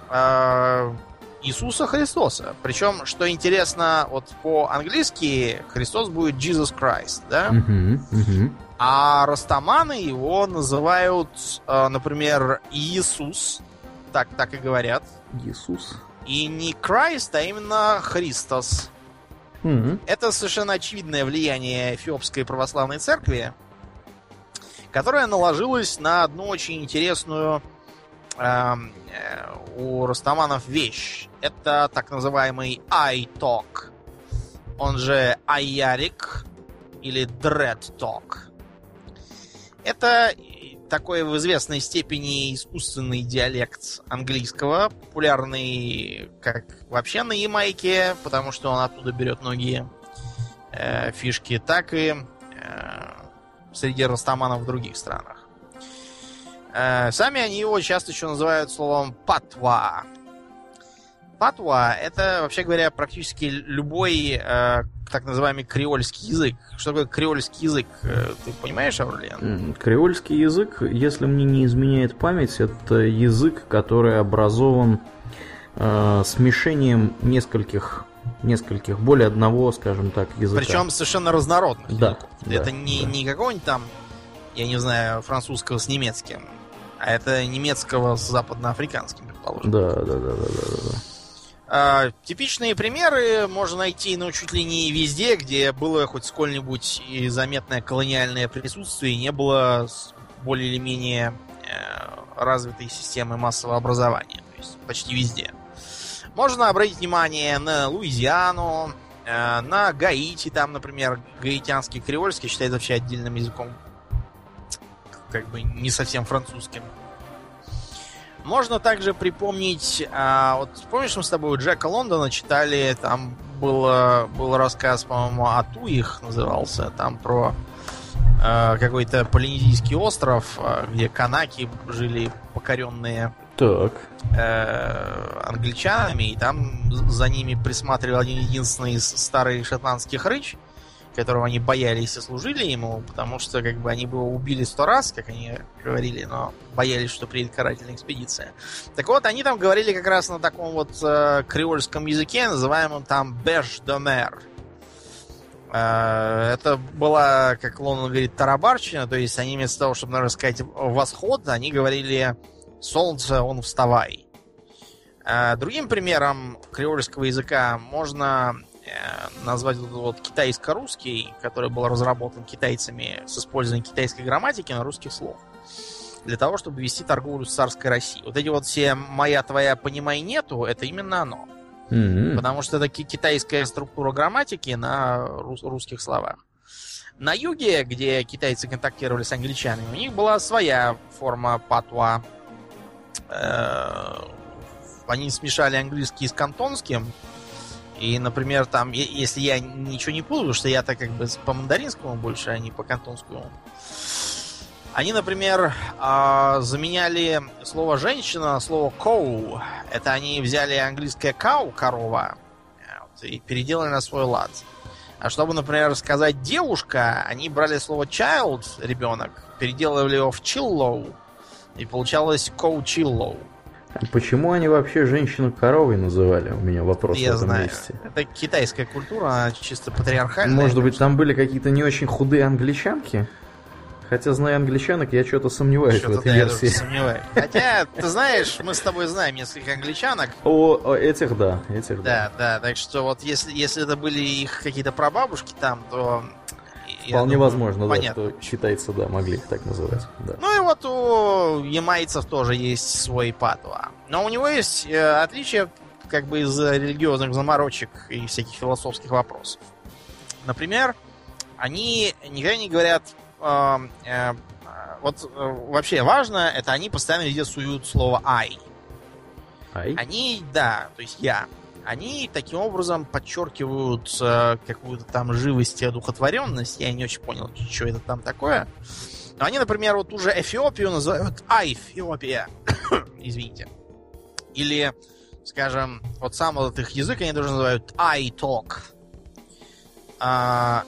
а, Иисуса Христоса. Причем, что интересно, вот по-английски Христос будет Jesus Christ, да? Угу. Угу. А растаманы его называют, а, например, Иисус. Так, так и говорят. Иисус. И не Christ, а именно Христос. Мгм. Это совершенно очевидное влияние Эфиопской православной церкви, которая наложилась на одну очень интересную эм, э, у растаманов вещь. Это так называемый I-talk, он же Айярик или Talk. Это такой в известной степени искусственный диалект английского, популярный как вообще на Ямайке, потому что он оттуда берет многие э, фишки, так и э, среди растаманов в других странах. Э, сами они его часто еще называют словом патва. Патва это, вообще говоря, практически любой э, так называемый креольский язык. Что такое креольский язык? Э, Ты понимаешь, Аурлиан? Креольский язык, если мне не изменяет память, это язык, который образован э, смешением нескольких, нескольких, более одного, скажем так, языка. Причем совершенно разнородных Да, языков. да, это не, да. не какого-нибудь там, я не знаю, французского с немецким, а это немецкого с западноафриканским, предположим. Да, да, да, да, да, да. А, типичные примеры можно найти, ну, чуть ли не везде, где было хоть сколь-нибудь и заметное колониальное присутствие, и не было более или менее э, развитой системы массового образования. То есть почти везде. Можно обратить внимание на Луизиану, э, на Гаити, там, например, гаитянский креольский считается вообще отдельным языком, как бы не совсем французским. Можно также припомнить, а, вот помнишь, мы с тобой у Джека Лондона читали, там было, был рассказ, по-моему, Ату их назывался, там про э, какой-то полинезийский остров, э, где канаки жили покоренные Так. э, англичанами, и там за ними присматривал один единственный старый шотландский рыч, которого они боялись и служили ему, потому что как бы они его убили сто раз, как они говорили, но боялись, что приедет карательная экспедиция. Так вот, они там говорили как раз на таком вот э, креольском языке, называемом там беш де мер. Э, Это была, как Лондон говорит, тарабарщина, то есть они вместо того, чтобы, наверное, сказать восход, они говорили солнце, он вставай. Э, Другим примером креольского языка можно назвать вот, вот китайско-русский, который был разработан китайцами с использованием китайской грамматики на русских слов. Для того, чтобы вести торговлю с царской Россией. Вот эти вот все «моя, твоя, понимай, нету» — это именно оно. Мгм. Потому что это ки- китайская структура грамматики на рус- русских словах. На юге, где китайцы контактировали с англичанами, у них была своя форма патуа. Э, Они смешали английский с кантонским. И, например, там, если я ничего не путаю, что я-то как бы по мандаринскому больше, а не по кантонскому. Они, например, а, заменяли слово женщина на слово cow. Это они взяли английское cow, корова, э, и переделали на свой лад. А чтобы, например, сказать девушка, они брали слово child, ребенок, переделывали его в chillow, и получалось cow chillow. Почему они вообще женщину коровой называли? У меня вопрос в Я этом знаю. месте. Это китайская культура, она чисто патриархальная. Может быть, там были какие-то не очень худые англичанки? Хотя, зная англичанок, я что-то сомневаюсь в Что-то этой да, я версии. сомневаюсь. Хотя, ты знаешь, мы с тобой знаем нескольких англичанок, О, о, этих да, этих да. Да, да, так что вот если, если это были их какие-то прабабушки там, то Вполне думаю, возможно, понятно. да, что китайцы, да, могли их так называть. Да. Ну и вот у ямайцев тоже есть свой патуа. Но у него есть э, отличие как бы из религиозных заморочек и всяких философских вопросов. Например, они никогда не говорят... э, э, вот э, вообще важно, это они постоянно везде суют слово «I». Ай. Они, да, то есть я. Они таким образом подчеркивают э, какую-то там живость и одухотворенность. Я не очень понял, что это там такое. Но они, например, вот ту же Эфиопию называют Айфиопия. [coughs] Извините. Или, скажем, вот сам вот их язык они тоже называют I-talk. А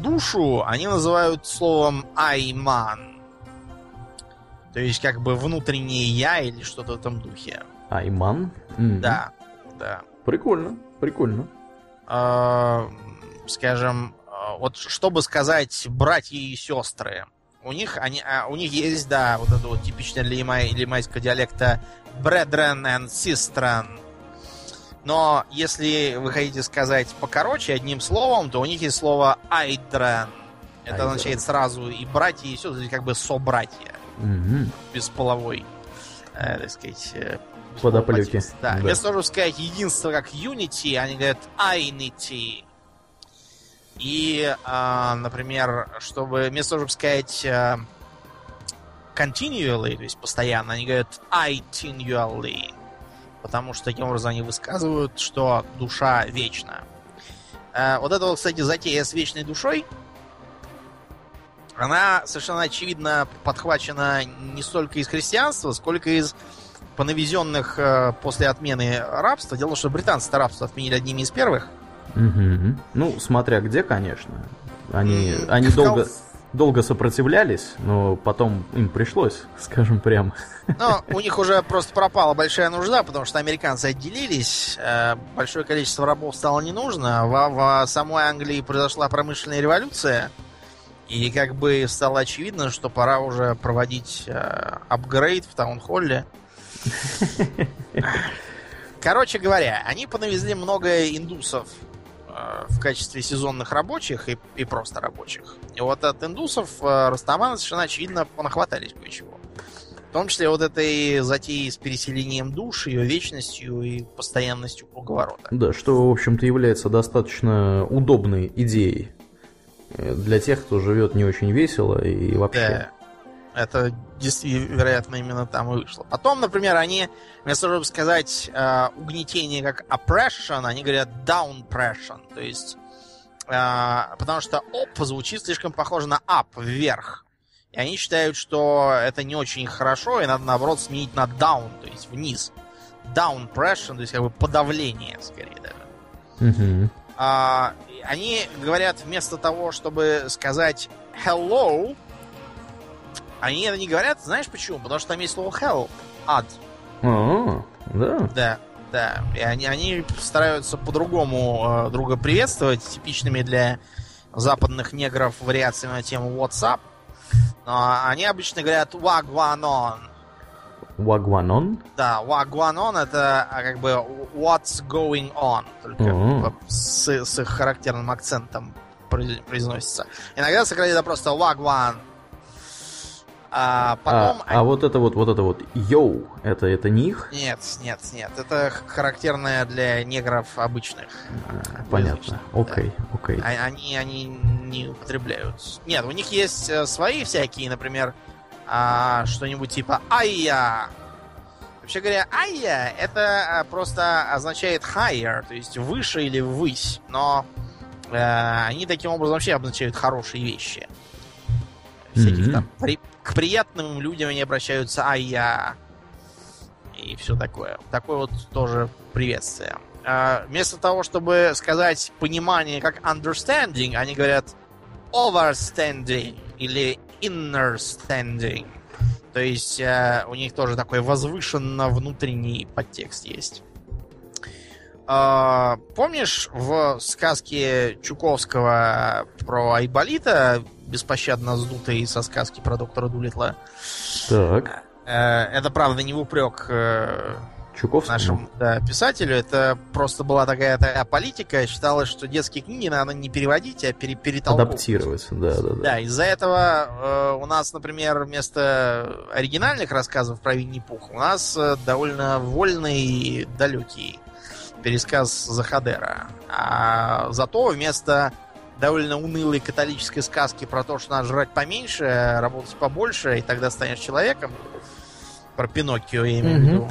душу они называют словом Айман. То есть как бы внутреннее я или что-то в этом духе. Айман? М. Да, да. Прикольно, прикольно. А, скажем, а, вот чтобы сказать братья и сестры, у них, они, а, у них есть, да, вот это вот типичное для ямай- диалекта brethren and sistren. Но если вы хотите сказать покороче одним словом, то у них есть слово айдрен. Это Айдрен. означает сразу и братья, и сестры, как бы собратья, Мгм. бесполовой, э, так сказать, э, Подоплеки. Да. Да. Вместо того, чтобы сказать единство как unity, они говорят einity. И, а, например, чтобы вместо того, чтобы сказать а, continually, то есть постоянно, они говорят itinually. Потому что таким образом они высказывают, что душа вечна. А, вот это кстати, затея с вечной душой, она совершенно очевидно подхвачена не столько из христианства, сколько из понавезенных э, после отмены рабства. Дело в том, что британцы рабство отменили одними из первых. Мгм. Ну, смотря где, конечно. Они, М, они долго, долго сопротивлялись, но потом им пришлось, [laughs] скажем прямо. Но у них уже просто пропала большая нужда, потому что американцы отделились, э, большое количество рабов стало не нужно. В, в самой Англии произошла промышленная революция, и как бы стало очевидно, что пора уже проводить э, апгрейд в таунхолле. Короче говоря, они понавезли много индусов э, в качестве сезонных рабочих и, и просто рабочих. И вот от индусов э, растаманы совершенно очевидно понахватались кое-чего. В том числе вот этой затеи с переселением душ, ее вечностью и постоянностью круговорота. Да, что, в общем-то, является достаточно удобной идеей э, для тех, кто живет не очень весело и вообще. Да. Это вероятно, именно там и вышло. Потом, например, они, вместо того, чтобы сказать э, угнетение как oppression, они говорят downpression. То есть, э, потому что op звучит слишком похоже на up, вверх. И они считают, что это не очень хорошо, и надо, наоборот, сменить на down, то есть вниз. Downpression, то есть как бы подавление, скорее даже. Мгм. А, они говорят, вместо того, чтобы сказать hello, они это не говорят, знаешь почему? Потому что там есть слово hell, ад. А, да. Да, да. И они, они стараются по-другому э, друга приветствовать, типичными для западных негров вариациями на тему WhatsApp. Но они обычно говорят wagwanon. Вагванон. Да, wagwanon это а, как бы what's going on, только с, с их характерным акцентом произ- произносится. Иногда сократили просто wagwan. А потом... а, а вот это вот, вот это вот йоу, это, это не их? Нет, нет, нет. Это характерное для негров обычных. А, Понятно. Да. Окей, окей. А- Они, они не употребляют. Нет, у них есть э, свои всякие, например, а, что-нибудь типа «Айя». Вообще говоря, «Айя» — это а, просто означает higher, то есть выше или ввысь. Но э, они таким образом вообще обозначают хорошие вещи. Всяких Мгм. там при- к приятным людям они обращаются «Айя». И все такое. Такое вот тоже приветствие. А, вместо того, чтобы сказать понимание как understanding, они говорят overstanding или innerstanding. То есть э, у них тоже такой возвышенно внутренний подтекст есть. А, помнишь в сказке Чуковского про Айболита, беспощадно сдутой со сказки про доктора Дулитла? Так. Э, это, правда, не в упрек э, Чуковскому? нашему да, писателю. Это просто была такая, такая политика. Считалось, что детские книги надо не переводить, а пере, перетолковывать. Адаптировать, да, да, да. Да, из-за этого э, у нас, например, вместо оригинальных рассказов про Винни-Пуха у нас э, довольно вольный и далекий пересказ Захадера. А зато вместо довольно унылой католической сказки про то, что надо жрать поменьше, работать побольше, и тогда станешь человеком, про Пиноккио я имею в виду.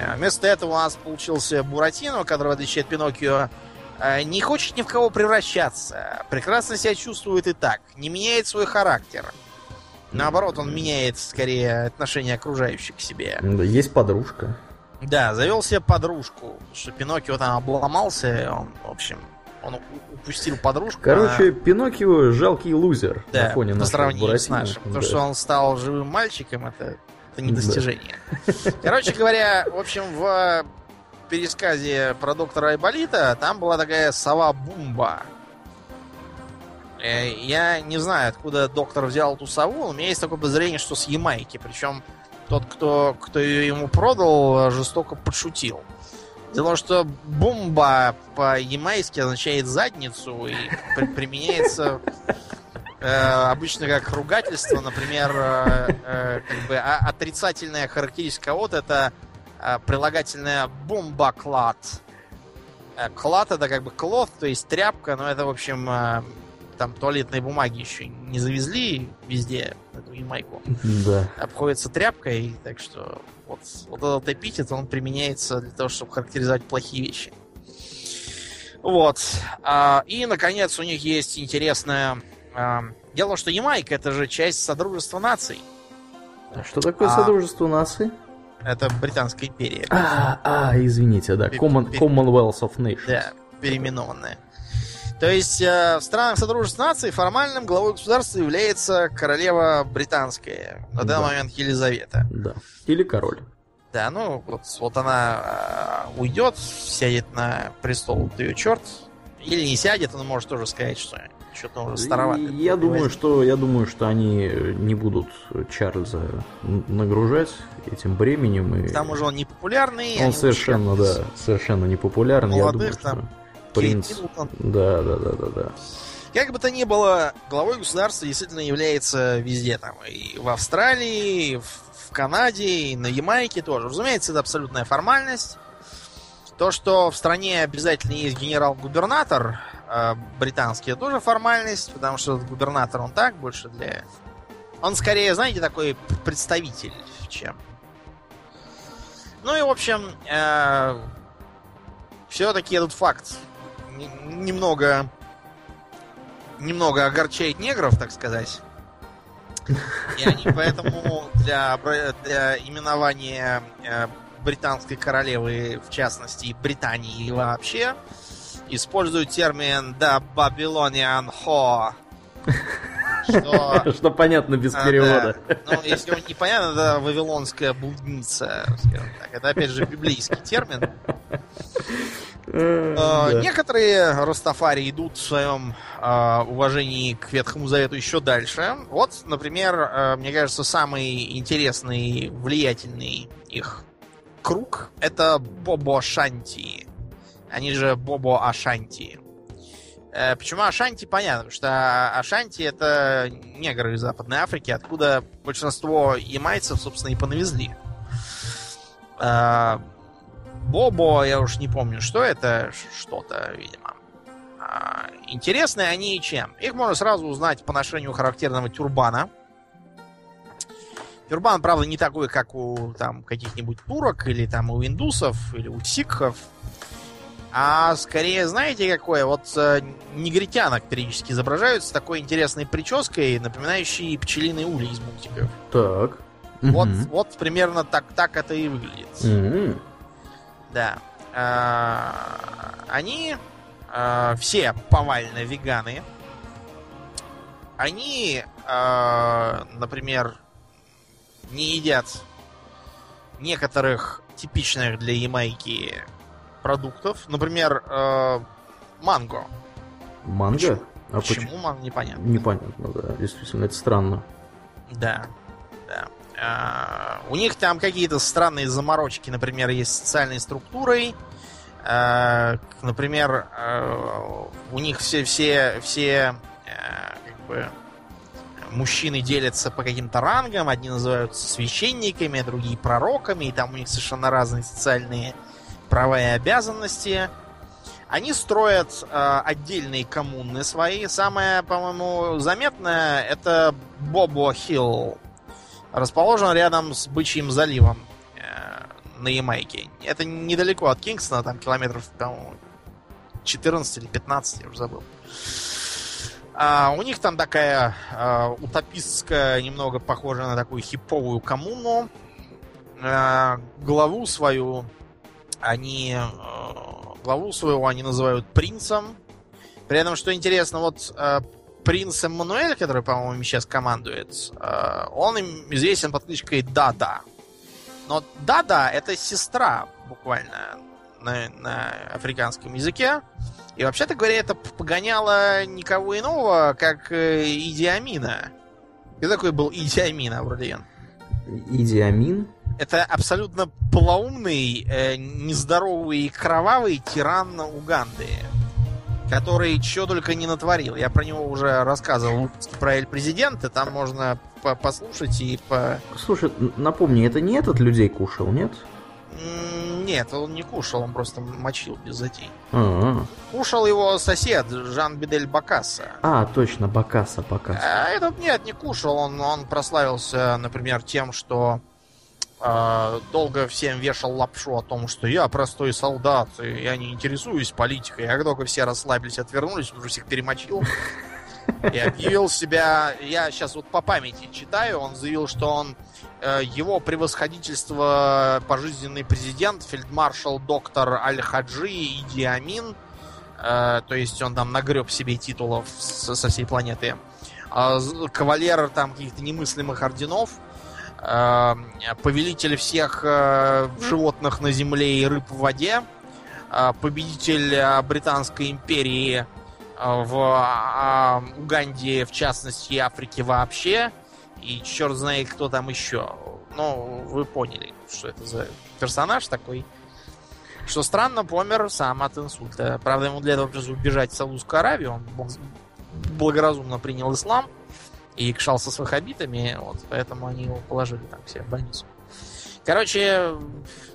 А Вместо этого у нас получился Буратино, который, в отличие от Пиноккио, э, не хочет ни в кого превращаться. Прекрасно себя чувствует и так. Не меняет свой характер. Наоборот, он меняет скорее отношение окружающих к себе. Да, Есть подружка. Да, завел себе подружку. Что Пиноккио там обломался, он, в общем, он упустил подружку. Короче, она- Пиноккио жалкий лузер да, на фоне по нашего сравнению с нашим. Да. То, что он стал живым мальчиком, это, это не Да. достижение. [laughs] Короче говоря, в общем, в пересказе про доктора Айболита там была такая сова Бумба. Э, Я не знаю, откуда доктор взял эту сову, но у меня есть такое подозрение, что с Ямайки. Причем тот, кто, кто ее ему продал, жестоко подшутил. Дело в том, что бомба по-ямайски означает задницу и при- применяется э, обычно как ругательство. Например, э, э, как бы а- отрицательная характеристика от это э, прилагательное бомба-клад. Клад это как бы клот, то есть тряпка, но это, в общем, э, там туалетной бумаги еще не завезли везде, эту Ямайку Да. обходится тряпкой, так что вот, вот этот эпитет, он применяется для того, чтобы характеризовать плохие вещи. Вот. А, и, наконец, у них есть интересное... а, Дело что Ямайка это же часть Содружества наций. А Что такое А. Содружество наций? Это Британская империя. А, а, извините, да. Common- Commonwealth of Nations. Да, переименованная. То есть э, в странах Содружества наций формальным главой государства является королева британская. На данный Да. момент Елизавета. Да. Или король. Да, ну вот, вот она э, уйдет, сядет на престол, да ее черт. Или не сядет, он может тоже сказать, что что-то уже старовато. Я думаю, что я думаю, что они не будут Чарльза нагружать этим бременем и К тому же он не популярный. он совершенно, да, совершенно не популярный. Я молодых думаю, там что принц. Да, да, да, да, да. Как бы то ни было, главой государства действительно является везде там. И в Австралии, и в, Канаде, и на Ямайке тоже. Разумеется, это абсолютная формальность. То, что в стране обязательно есть генерал-губернатор э, британский, это тоже формальность, потому что губернатор, он так, больше для... Он скорее, знаете, такой представитель, чем... Ну и, в общем, все-таки этот факт немного немного огорчает негров, так сказать. И они поэтому для, для именования э, британской королевы, в частности, Британии вообще, используют термин «да Babylonian Ho», что, [laughs] Что понятно без а, перевода. да. Ну, если вам непонятно, это вавилонская блудница. Это, опять же, библейский термин. Да. Некоторые Растафари идут в своем э, уважении к Ветхому Завету еще дальше. Вот, например, э, мне кажется, самый интересный, влиятельный их круг это Бобо Шанти. Они же Бобо Ашанти. Э, Почему Ашанти, понятно, потому что Ашанти это негры из Западной Африки, откуда большинство ямайцев, собственно, и понавезли. Э, Бобо, я уж не помню, что это, что-то, видимо. А, Интересны они чем? Их можно сразу узнать по ношению характерного тюрбана. Тюрбан, правда, не такой, как у там каких-нибудь турок, или там у индусов, или у сикхов. А скорее, знаете, какое? Вот э, негритянок периодически изображают с такой интересной прической, напоминающей пчелиный улей из мультиков. Так. Вот, Мгм. вот примерно так, так это и выглядит. М. Да. А, Они а, все повально веганы. Они, а, например, не едят некоторых типичных для Ямайки продуктов. Например, манго. Манго? Почему? А почему? Почему манго, непонятно. Непонятно, да. Действительно, это странно. Да, у них там какие-то странные заморочки, например, есть социальной структурой. Э, например, э, у них все, все, все как бы, мужчины делятся по каким-то рангам. Одни называются священниками, другие пророками. И там у них совершенно разные социальные права и обязанности. Они строят отдельные коммуны свои. Самое, по-моему, заметное это Бобо Хилл. Расположен рядом с Бычьим заливом э, на Ямайке. Это недалеко от Кингстона, там километров, по-моему, 14 или 15, я уже забыл. А, у них там такая а, утопистская, немного похожая на такую хиповую коммуну. А, главу свою они а, главу своего они называют принцем. При этом, что интересно, вот а, принц Эммануэль, который, по-моему, сейчас командует, а, он им известен под кличкой Дада. Но Дада это сестра, буквально, на, на африканском языке. И вообще-то говоря, это погоняло никого иного, как э, Иди Амина. Кто такой был Иди Амин, Авралиен? Иди Амин? Это абсолютно полоумный, э, нездоровый и кровавый тиран Уганды, который что только не натворил. Я про него уже рассказывал про Эль Президента, там можно по послушать и по... Слушай, напомни, это не этот людей кушал, нет? Нет, он не кушал, он просто мочил без затей. А-а-а. Кушал его сосед Жан Бидель Бакасса. А, точно, Бакасса, Бакасса. А этот нет, не кушал. Он, он прославился, например, тем, что долго всем вешал лапшу о том, что я простой солдат, и я не интересуюсь политикой. А как только все расслабились, отвернулись, уже всех перемочил. И объявил себя... Я сейчас вот по памяти читаю, он заявил, что он Э, его превосходительство пожизненный президент, фельдмаршал доктор Аль-Хаджи Иди Амин, э, то есть он там нагреб себе титулов со всей планеты, а кавалер там каких-то немыслимых орденов, э, повелитель всех животных на земле и рыб в воде, победитель Британской империи в Уганде, в частности, Африке вообще – и черт знает кто там еще. Ну, вы поняли, что это за персонаж такой. Что странно, помер сам от инсульта. Правда, ему для этого пришлось убежать в Саудовскую Аравию. Он благоразумно принял ислам и кшался с ваххабитами, вот, поэтому они его положили там все в больницу. Короче,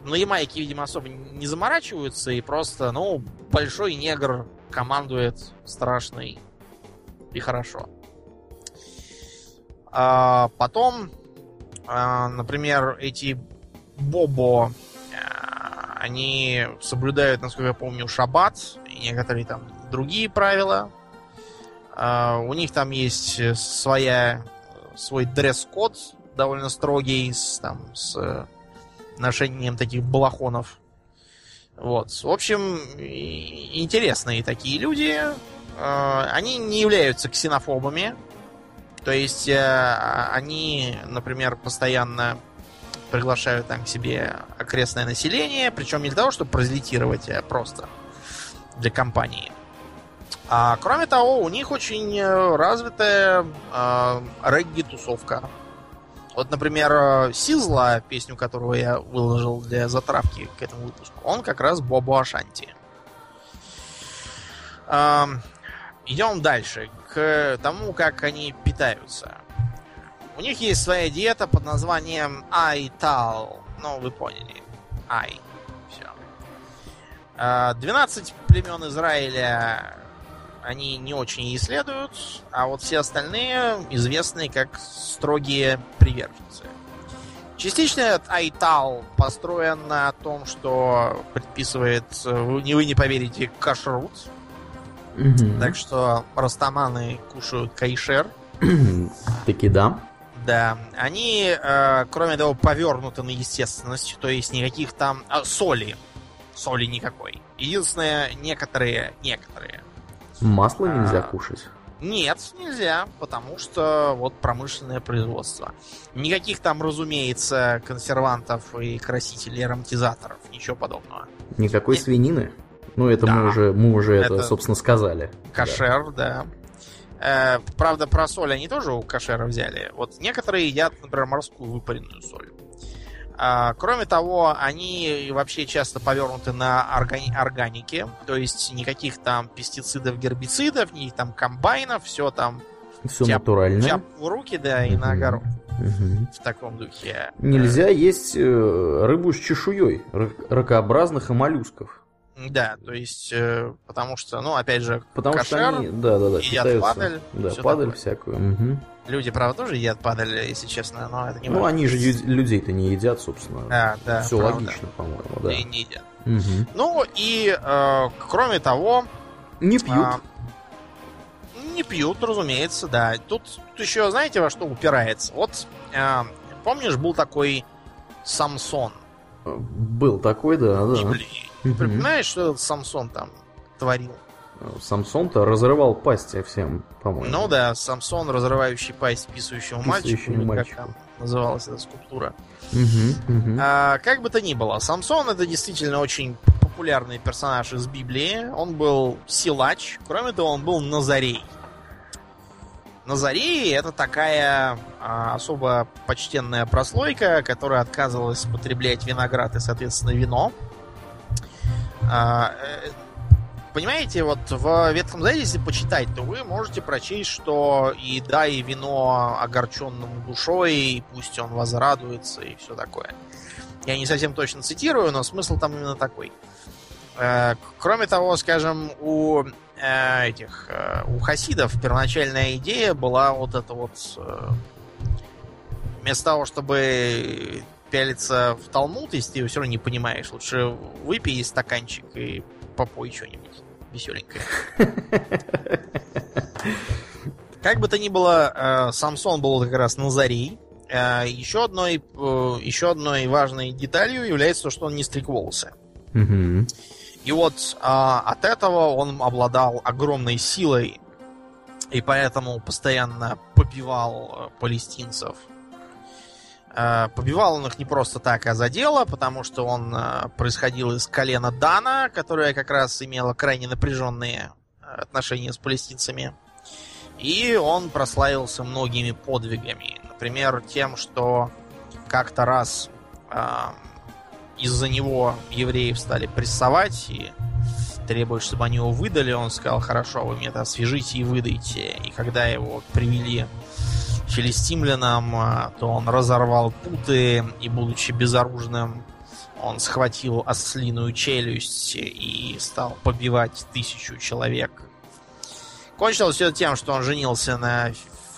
на Ямайке, видимо, особо не заморачиваются, и просто, ну, большой негр командует страшный и хорошо. А потом, а, например, эти Бобо, а, они соблюдают, насколько я помню, шаббат и некоторые там другие правила. А, у них там есть своя, свой дресс-код довольно строгий, с, там, с ношением таких балахонов. Вот. В общем, интересные такие люди. Они не являются ксенофобами, то есть э, они, например, постоянно приглашают там к себе окрестное население, причем не для того, чтобы прозелитировать, а просто для компании. А кроме того, у них очень э, развитая э, регги-тусовка. Вот, например, Сизла, песню которого я выложил для затравки к этому выпуску, он как раз Бобо Ашанти. Эм, идем дальше к тому, как они питаются. У них есть своя диета под названием Айтал. Ну, вы поняли. Ай. Все. 12 а, племен Израиля они не очень исследуют, а вот все остальные известны как строгие приверженцы. Частично этот Айтал построен на том, что предписывает, не, вы не поверите, кашрут, Угу. Так что растаманы кушают кайшер. [clears throat] Таки да. Да, они, э, кроме того, повернуты на естественность, то есть никаких там а, соли, соли никакой. Единственное, некоторые, некоторые. Масло а, нельзя кушать? Нет, нельзя, потому что вот промышленное производство. Никаких там, разумеется, консервантов и красителей, ароматизаторов, ничего подобного. Никакой Нет. свинины? Ну, это да. мы уже, мы уже это, это, собственно, сказали. Кошер, да. да. Э, правда, про соль они тоже у кошера взяли. Вот некоторые едят, например, морскую выпаренную соль. А, кроме того, они вообще часто повернуты на органи- органике, то есть никаких там пестицидов, гербицидов, никаких там комбайнов, все там Все тяп- натурально. тяп в руки, да, и на огород. В таком духе. Нельзя есть э, рыбу с чешуей рак- ракообразных и моллюсков. Да, то есть, э, потому что, ну, опять же, Потому кошер, что они, да, да, да, едят падаль, да, падаль такое. всякую. мгм. Люди, правда, тоже едят падаль, если честно, но это не Ну, они же людей-то не едят, собственно. Да, да, Все правда. логично, по-моему, да. И не едят. Мгм. Ну, и, э, кроме того, Не пьют. А, не пьют, разумеется, да. Тут, тут еще, знаете, во что упирается? Вот, э, помнишь, был такой Самсон Был такой, да, да. Библии? Мгм. Припоминаешь, что этот Самсон там творил? Самсон-то разрывал пасти всем, по-моему. Ну да, Самсон, разрывающий пасть писающему мальчику, или как там называлась эта скульптура. Мгм, мгм. А, как бы то ни было, Самсон это действительно очень популярный персонаж из Библии. Он был силач, кроме того, он был Назарей. Назарей это такая а, особо почтенная прослойка, которая отказывалась потреблять виноград и, соответственно, вино. А, э, понимаете, вот в Ветхом Завете, если почитать, то вы можете прочесть, что и да, и вино огорченному душой, и пусть он возрадуется, и все такое. Я не совсем точно цитирую, но смысл там именно такой. Э, Кроме того, скажем, у э, этих э, у хасидов первоначальная идея была вот это вот вместо того, чтобы пялиться в Талмуд, если ты его все равно не понимаешь, лучше выпей стаканчик и попой что-нибудь веселенькое. [laughs] Как бы то ни было, э, Самсон был как раз Назарей. Э, Еще одной, э, еще одной важной деталью является то, что он не стриг волосы. И вот а, от этого он обладал огромной силой, и поэтому постоянно побивал э, палестинцев. Э, побивал он их не просто так, а за дело, потому что он э, происходил из колена Дана, которое как раз имело крайне напряженные э, отношения с палестинцами. И он прославился многими подвигами. Например, тем, что как-то раз а, из-за него евреев стали прессовать и требуют, чтобы они его выдали. Он сказал, хорошо, вы меня свяжите и выдайте. И когда его привели филистимлянам, а, то он разорвал путы и, будучи безоружным, он схватил ослиную челюсть и стал побивать тысячу человек. Кончилось все тем, что он женился на,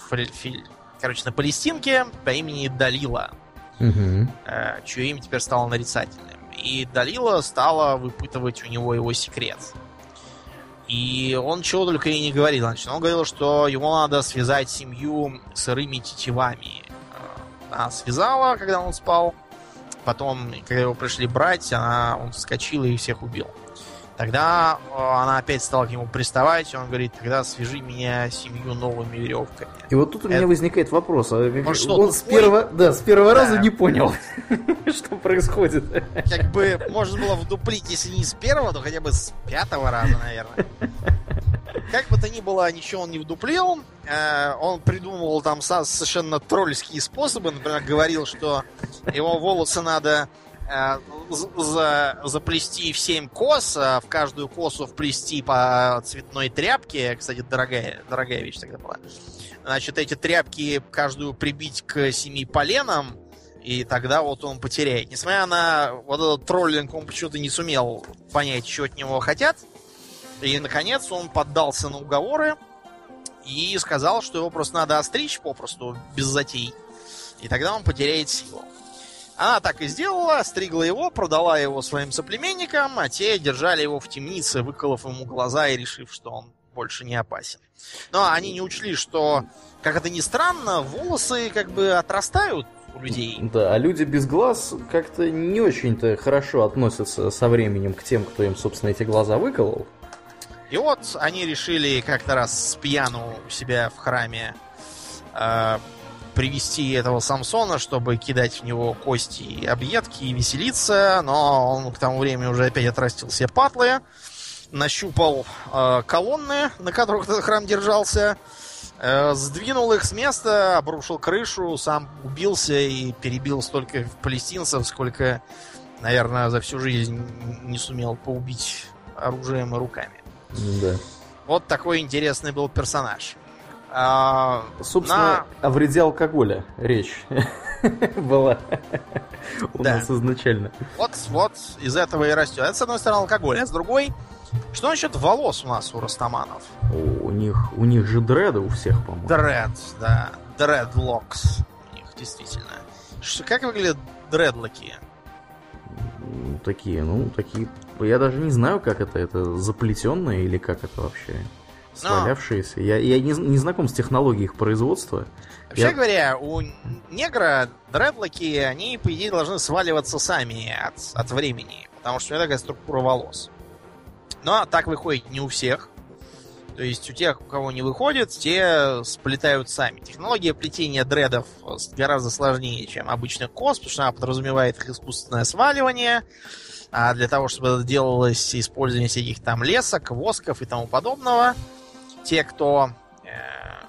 короче, на палестинке по имени Далила Мгм. э, чье имя теперь стало нарицательным. И Далила стала выпытывать у него его секрет. И он чего только и не говорил. Значит, он говорил, что ему надо связать семью сырыми тетивами. Э, Она связала, когда он спал. Потом, когда его пришли брать, она, он вскочил и всех убил. Тогда э, она опять стала к нему приставать, и он говорит, тогда свяжи меня семью новыми веревками. И вот тут у меня Это- возникает вопрос. а как- Он что, он с первого, да, с первого Да. раза не понял, [laughs] что происходит. Как бы можно было вдуплить, если не с первого, то хотя бы с пятого раза, наверное. Как бы то ни было, ничего он не вдуплил. Э, Он придумывал там со- совершенно тролльские способы. Например, говорил, что его волосы надо заплести в 7 кос, а в каждую косу вплести по цветной тряпке. Кстати, дорогая, дорогая вещь тогда была. Значит, эти тряпки каждую прибить к семи поленам, и тогда вот он потеряет. Несмотря на вот этот троллинг, он почему-то не сумел понять, что от него хотят. И, наконец, он поддался на уговоры и сказал, что его просто надо остричь попросту, без затей. И тогда он потеряет силу. Она так и сделала, остригла его, продала его своим соплеменникам, а те держали его в темнице, выколов ему глаза и решив, что он больше не опасен. Но они не учли, что, как это ни странно, волосы как бы отрастают у людей. Да, а люди без глаз как-то не очень-то хорошо относятся со временем к тем, кто им, собственно, эти глаза выколол. И вот они решили как-то раз с пьяну у себя в храме э, привести этого Самсона, чтобы кидать в него кости и объедки и веселиться, но он к тому времени уже опять отрастил себе патлы, нащупал э, колонны, на которых этот храм держался, Э, сдвинул их с места, обрушил крышу, сам убился и перебил столько палестинцев, сколько, наверное, за всю жизнь не сумел поубить оружием и руками. Да. Вот такой интересный был персонаж. А, Собственно, на... о вреде алкоголя речь [laughs] была у нас изначально. Вот, вот из этого и растет. Это, с одной стороны, алкоголь, а с другой... Что насчет волос у нас у растаманов? У них, у них же дреды у всех, по-моему. Дред, да. Дредлокс у них, действительно. Что, как выглядят дредлоки? Такие, ну, такие... Я даже не знаю, как это. Это заплетенное или как это вообще? Свалявшиеся. Но... Я, я не, не знаком с технологией их производства. Вообще я... говоря, у негра дредлоки, они, по идее, должны сваливаться сами от, от времени. Потому что у него такая структура волос. Но так выходит не у всех. То есть у тех, у кого не выходит, те сплетают сами. Технология плетения дредов гораздо сложнее, чем обычный кос, потому что она подразумевает их искусственное сваливание. А для того, чтобы это делалось использование всяких там лесок, восков и тому подобного, те, кто э,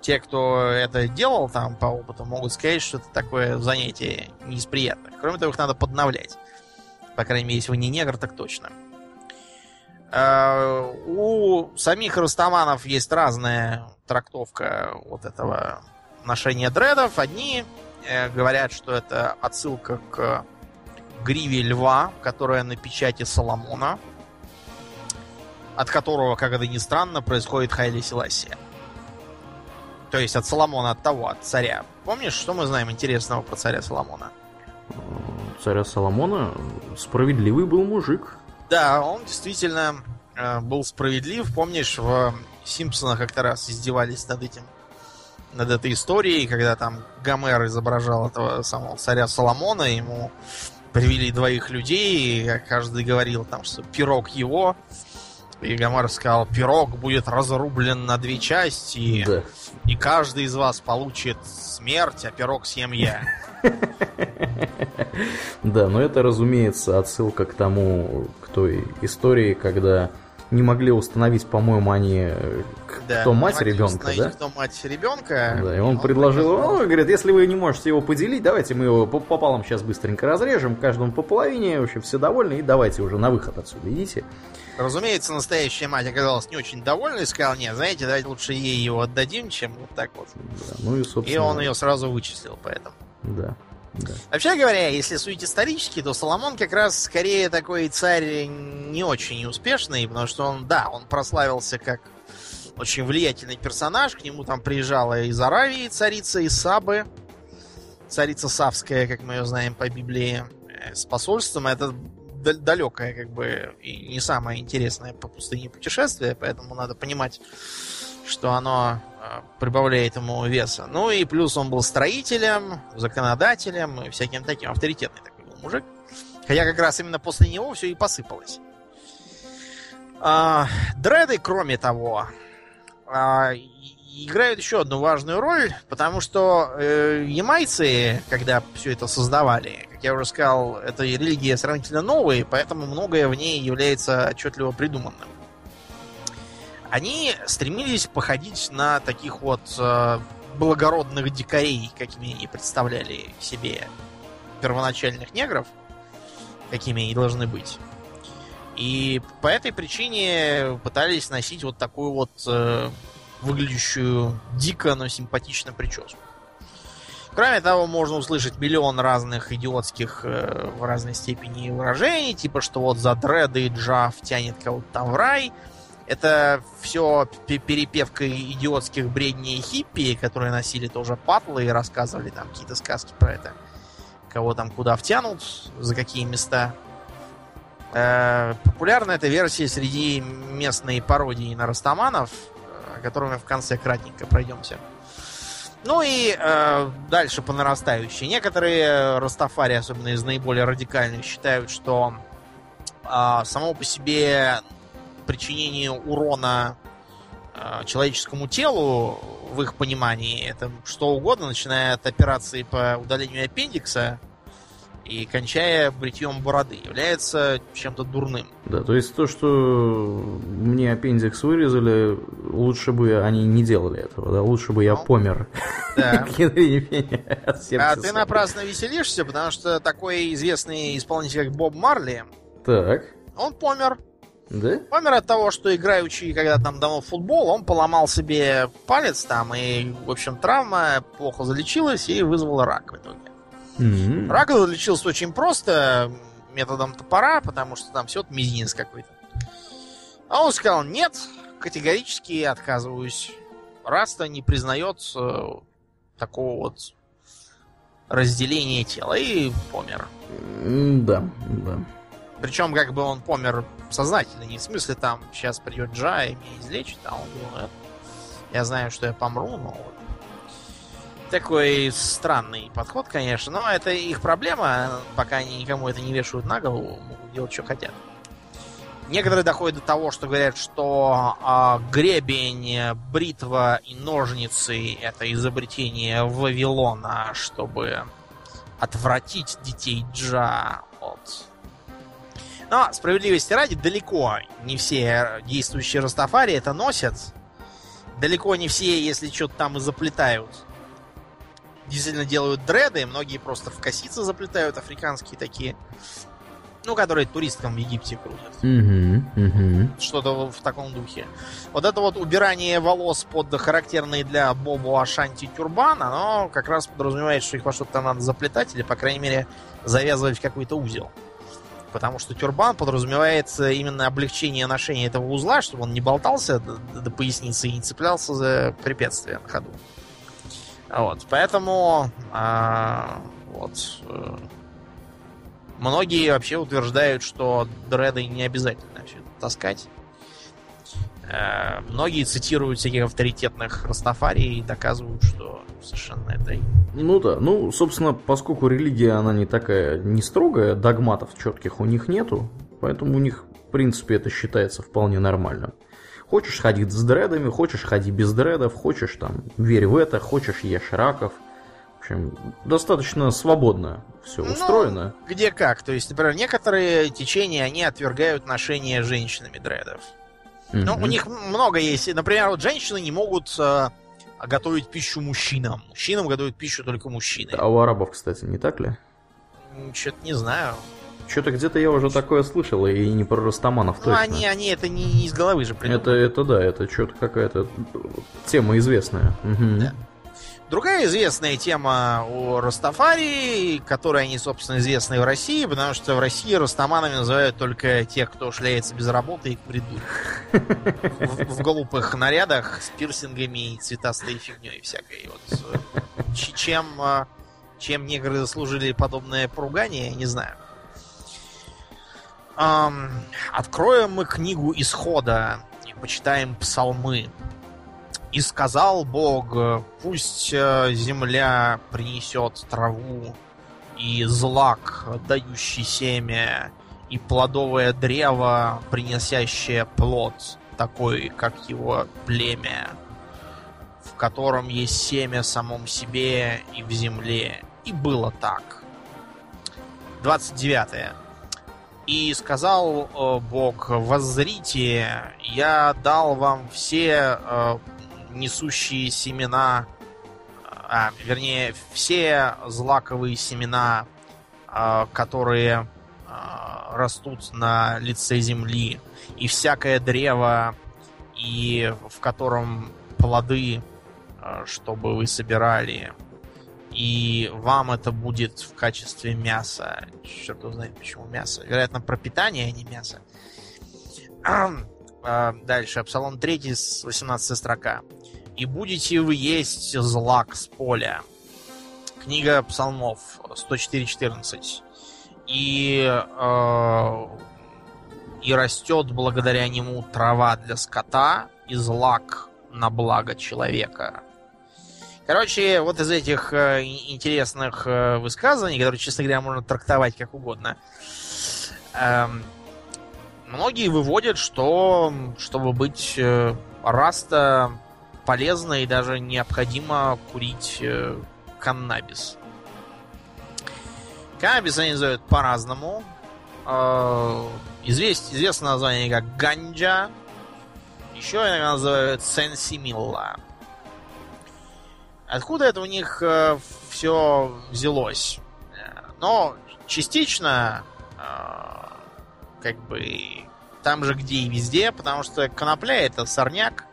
те, кто это делал там по опыту, могут сказать, что это такое занятие не из приятных. Кроме того, их надо подновлять. По крайней мере, если вы не негр, так точно. Э, у самих растаманов есть разная трактовка вот этого ношения дредов. Одни э, говорят, что это отсылка к гриве льва, которая на печати Соломона, от которого, как это ни странно, происходит Хайли Селасия. То есть от Соломона, от того, от царя. Помнишь, что мы знаем интересного про царя Соломона? Царя Соломона справедливый был мужик. Да, он действительно э, был справедлив. Помнишь, в Симпсонах как-то раз издевались над этим, над этой историей, когда там Гомер изображал этого самого царя Соломона, ему привели двоих людей, и каждый говорил там, что пирог его. И Гомер сказал, пирог будет разрублен на две части, да. и каждый из вас получит смерть, а пирог съем я. [laughs] Да, но это, разумеется, отсылка к тому, к той истории, когда не могли установить, по-моему, они, да, кто мать ребенка, да? кто мать ребенка. Да, и он, он предложил, говорит, если вы не можете его поделить, давайте мы его пополам сейчас быстренько разрежем, каждому по половине, в общем, все довольны, и давайте уже на выход отсюда идите. Разумеется, настоящая мать оказалась не очень довольна и сказала, нет, знаете, давайте лучше ей его отдадим, чем вот так вот. Да, ну и, собственно... И он ее сразу вычислил, поэтому. Да. Да. Вообще говоря, если судить исторически, то Соломон как раз скорее такой царь не очень успешный, потому что он, да, он прославился как очень влиятельный персонаж, к нему там приезжала из Аравии царица из Сабы, царица Савская, как мы ее знаем по Библии, э, с посольством. Это далекое, как бы, и не самое интересное по пустыне путешествие, поэтому надо понимать, что оно э, прибавляет ему веса. Ну и плюс он был строителем, законодателем и всяким таким. Авторитетный такой был мужик. Хотя как раз именно после него все и посыпалось. А, дреды, кроме того, а, играют еще одну важную роль, потому что э, ямайцы, когда все это создавали, как я уже сказал, это религия сравнительно новая, поэтому многое в ней является отчетливо придуманным они стремились походить на таких вот э, благородных дикарей, какими они представляли себе первоначальных негров, какими они должны быть. И по этой причине пытались носить вот такую вот э, выглядящую дико, но симпатично прическу. Кроме того, можно услышать миллион разных идиотских э, в разной степени выражений, типа что вот за дреды Джав тянет кого-то там в рай – это все перепевка идиотских бредней хиппи, которые носили тоже патлы и рассказывали там какие-то сказки про это. Кого там куда втянут, за какие места. Э, популярна эта версия среди местной пародии на растаманов, о которой мы в конце кратенько пройдемся. Ну и э, дальше по нарастающей. Некоторые растафари, особенно из наиболее радикальных, считают, что э, само по себе причинение урона э, человеческому телу, в их понимании, это что угодно, начиная от операции по удалению аппендикса и кончая бритьем бороды, является чем-то дурным. Да, то есть то, что мне аппендикс вырезали, лучше бы они не делали этого, да, лучше бы я Ну, помер. Да. [laughs] А ты напрасно веселишься, потому что такой известный исполнитель, как Боб Марли, Так, он помер. да? Помер от того, что играючи, когда там давно в футбол, он поломал себе палец там, и, в общем, травма плохо залечилась и вызвала рак в итоге. М. Рак залечился очень просто, методом топора, потому что там все мизинец какой-то. А он сказал, нет, категорически отказываюсь. Раста не признает такого вот разделения тела и помер. М, Да, да. Причем как бы он помер сознательно, не в смысле там сейчас придет Джа и меня излечит, а он думает, я знаю, что я помру, но вот. Такой странный подход, конечно, но это их проблема, пока они никому это не вешают на голову, могут делать, что хотят. Некоторые доходят до того, что говорят, что а, гребень, бритва и ножницы это изобретение Вавилона, чтобы отвратить детей Джа от но, справедливости ради, далеко не все действующие Растафари это носят. Далеко не все, если что-то там и заплетают. Действительно делают дреды, многие просто в косицы заплетают, африканские такие. Ну, которые туристкам в Египте крутят. Что-то в таком духе. Вот это вот убирание волос под характерный для Бобу Ашанти тюрбан, оно как раз подразумевает, что их во что-то надо заплетать или, по крайней мере, завязывать в какой-то узел. Потому что тюрбан подразумевает э, именно облегчение ношения этого узла, чтобы он не болтался до, до поясницы и не цеплялся за препятствия на ходу. Вот, поэтому а, вот э, многие вообще утверждают, что дреды не обязательно все это таскать. Э, Многие цитируют всяких авторитетных Растафари и доказывают, что совершенно это Ну да, ну, собственно, поскольку религия, она не такая, не строгая, догматов четких у них нету, поэтому у них, в принципе, это считается вполне нормальным. Хочешь ходить с дредами, хочешь ходи без дредов, хочешь там, верь в это, хочешь ешь раков. В общем, достаточно свободно все Ну, устроено. Где как. То есть, например, некоторые течения, они отвергают ношение женщинами дредов. Ну, Мгм. у них много есть. Например, вот женщины не могут э, готовить пищу мужчинам. Мужчинам готовят пищу только мужчины. А у арабов, кстати, не так ли? Что-то не знаю. Что-то где-то я уже такое слышал, и не про Растаманов Ну, точно. они, они это не, не из головы же придумали. Это, это да, это что-то какая-то тема известная. Мгм. Да. Другая известная тема у Растафари, которой они, собственно, известны в России, потому что в России растаманами называют только тех, кто шляется без работы и бреду. В, в глупых нарядах с пирсингами и цветастой фигней всякой. Вот, э, чем, э, чем негры заслужили подобное поругание, я не знаю. Ам, откроем мы книгу исхода и почитаем псалмы. И сказал Бог, пусть э, земля принесет траву, и злак, дающий семя, и плодовое древо, приносящее плод, такой, как его племя, в котором есть семя самом себе и в земле. И было так. 29. И сказал Бог, воззрите, я дал вам все э, несущие семена, а, вернее, все злаковые семена, а, которые а, растут на лице земли, и всякое древо, и в котором плоды, а, чтобы вы собирали, и вам это будет в качестве мяса. Черт его знает, почему мясо. Вероятно, пропитание, а не мясо. А, Дальше, Псалом 3, с 18 строка. «И будете вы есть злак с поля». Книга Псалмов 104.14. И, э, и растет благодаря нему трава для скота и злак на благо человека. Короче, вот из этих э, интересных э, высказываний, которые, честно говоря, можно трактовать как угодно, эм, многие выводят, что чтобы быть э, раста полезно и даже необходимо курить э, каннабис. Каннабис они называют по-разному. Э, извест, известно название как ганджа. Еще иногда называют сенсимилла. Откуда это у них э, все взялось? Но частично э, как бы там же, где и везде, потому что конопля это сорняк.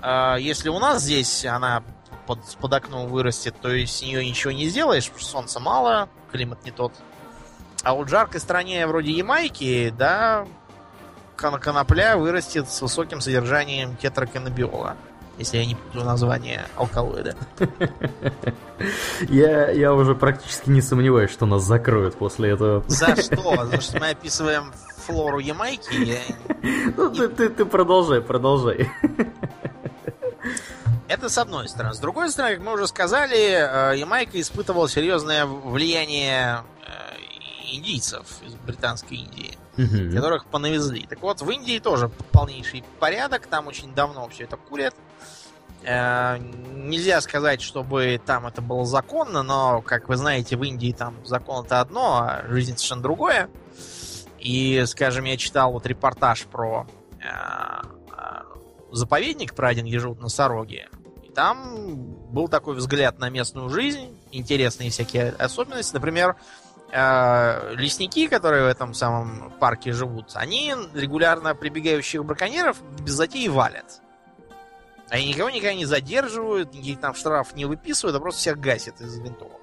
Э, если у нас здесь она под, под окном вырастет, то есть с нее ничего не сделаешь, потому что солнца мало, климат не тот. А вот в жаркой стране вроде Ямайки, да, конопля вырастет с высоким содержанием тетраканабиола. Если я не путаю название алкалоида. Я, я уже практически не сомневаюсь, что нас закроют после этого. За что? За что мы описываем флору Ямайки? Ну, ты, ты, ты продолжай, продолжай. Это с одной стороны. С другой стороны, как мы уже сказали, э, Ямайка испытывала серьезное влияние э, индийцев из британской Индии, угу. которых понавезли. Так вот, в Индии тоже полнейший порядок, там очень давно все это курят. Э, нельзя сказать, чтобы там это было законно, но, как вы знаете, в Индии там закон это одно, а жизнь совершенно другое. И, скажем, я читал вот репортаж про э, э, заповедник, про один, живут носороги. И там был такой взгляд на местную жизнь, интересные всякие особенности. Например, лесники, которые в этом самом парке живут, они регулярно прибегающих браконьеров без затеи валят. Они никого никогда не задерживают, никаких там штрафов не выписывают, а просто всех гасят из винтовок.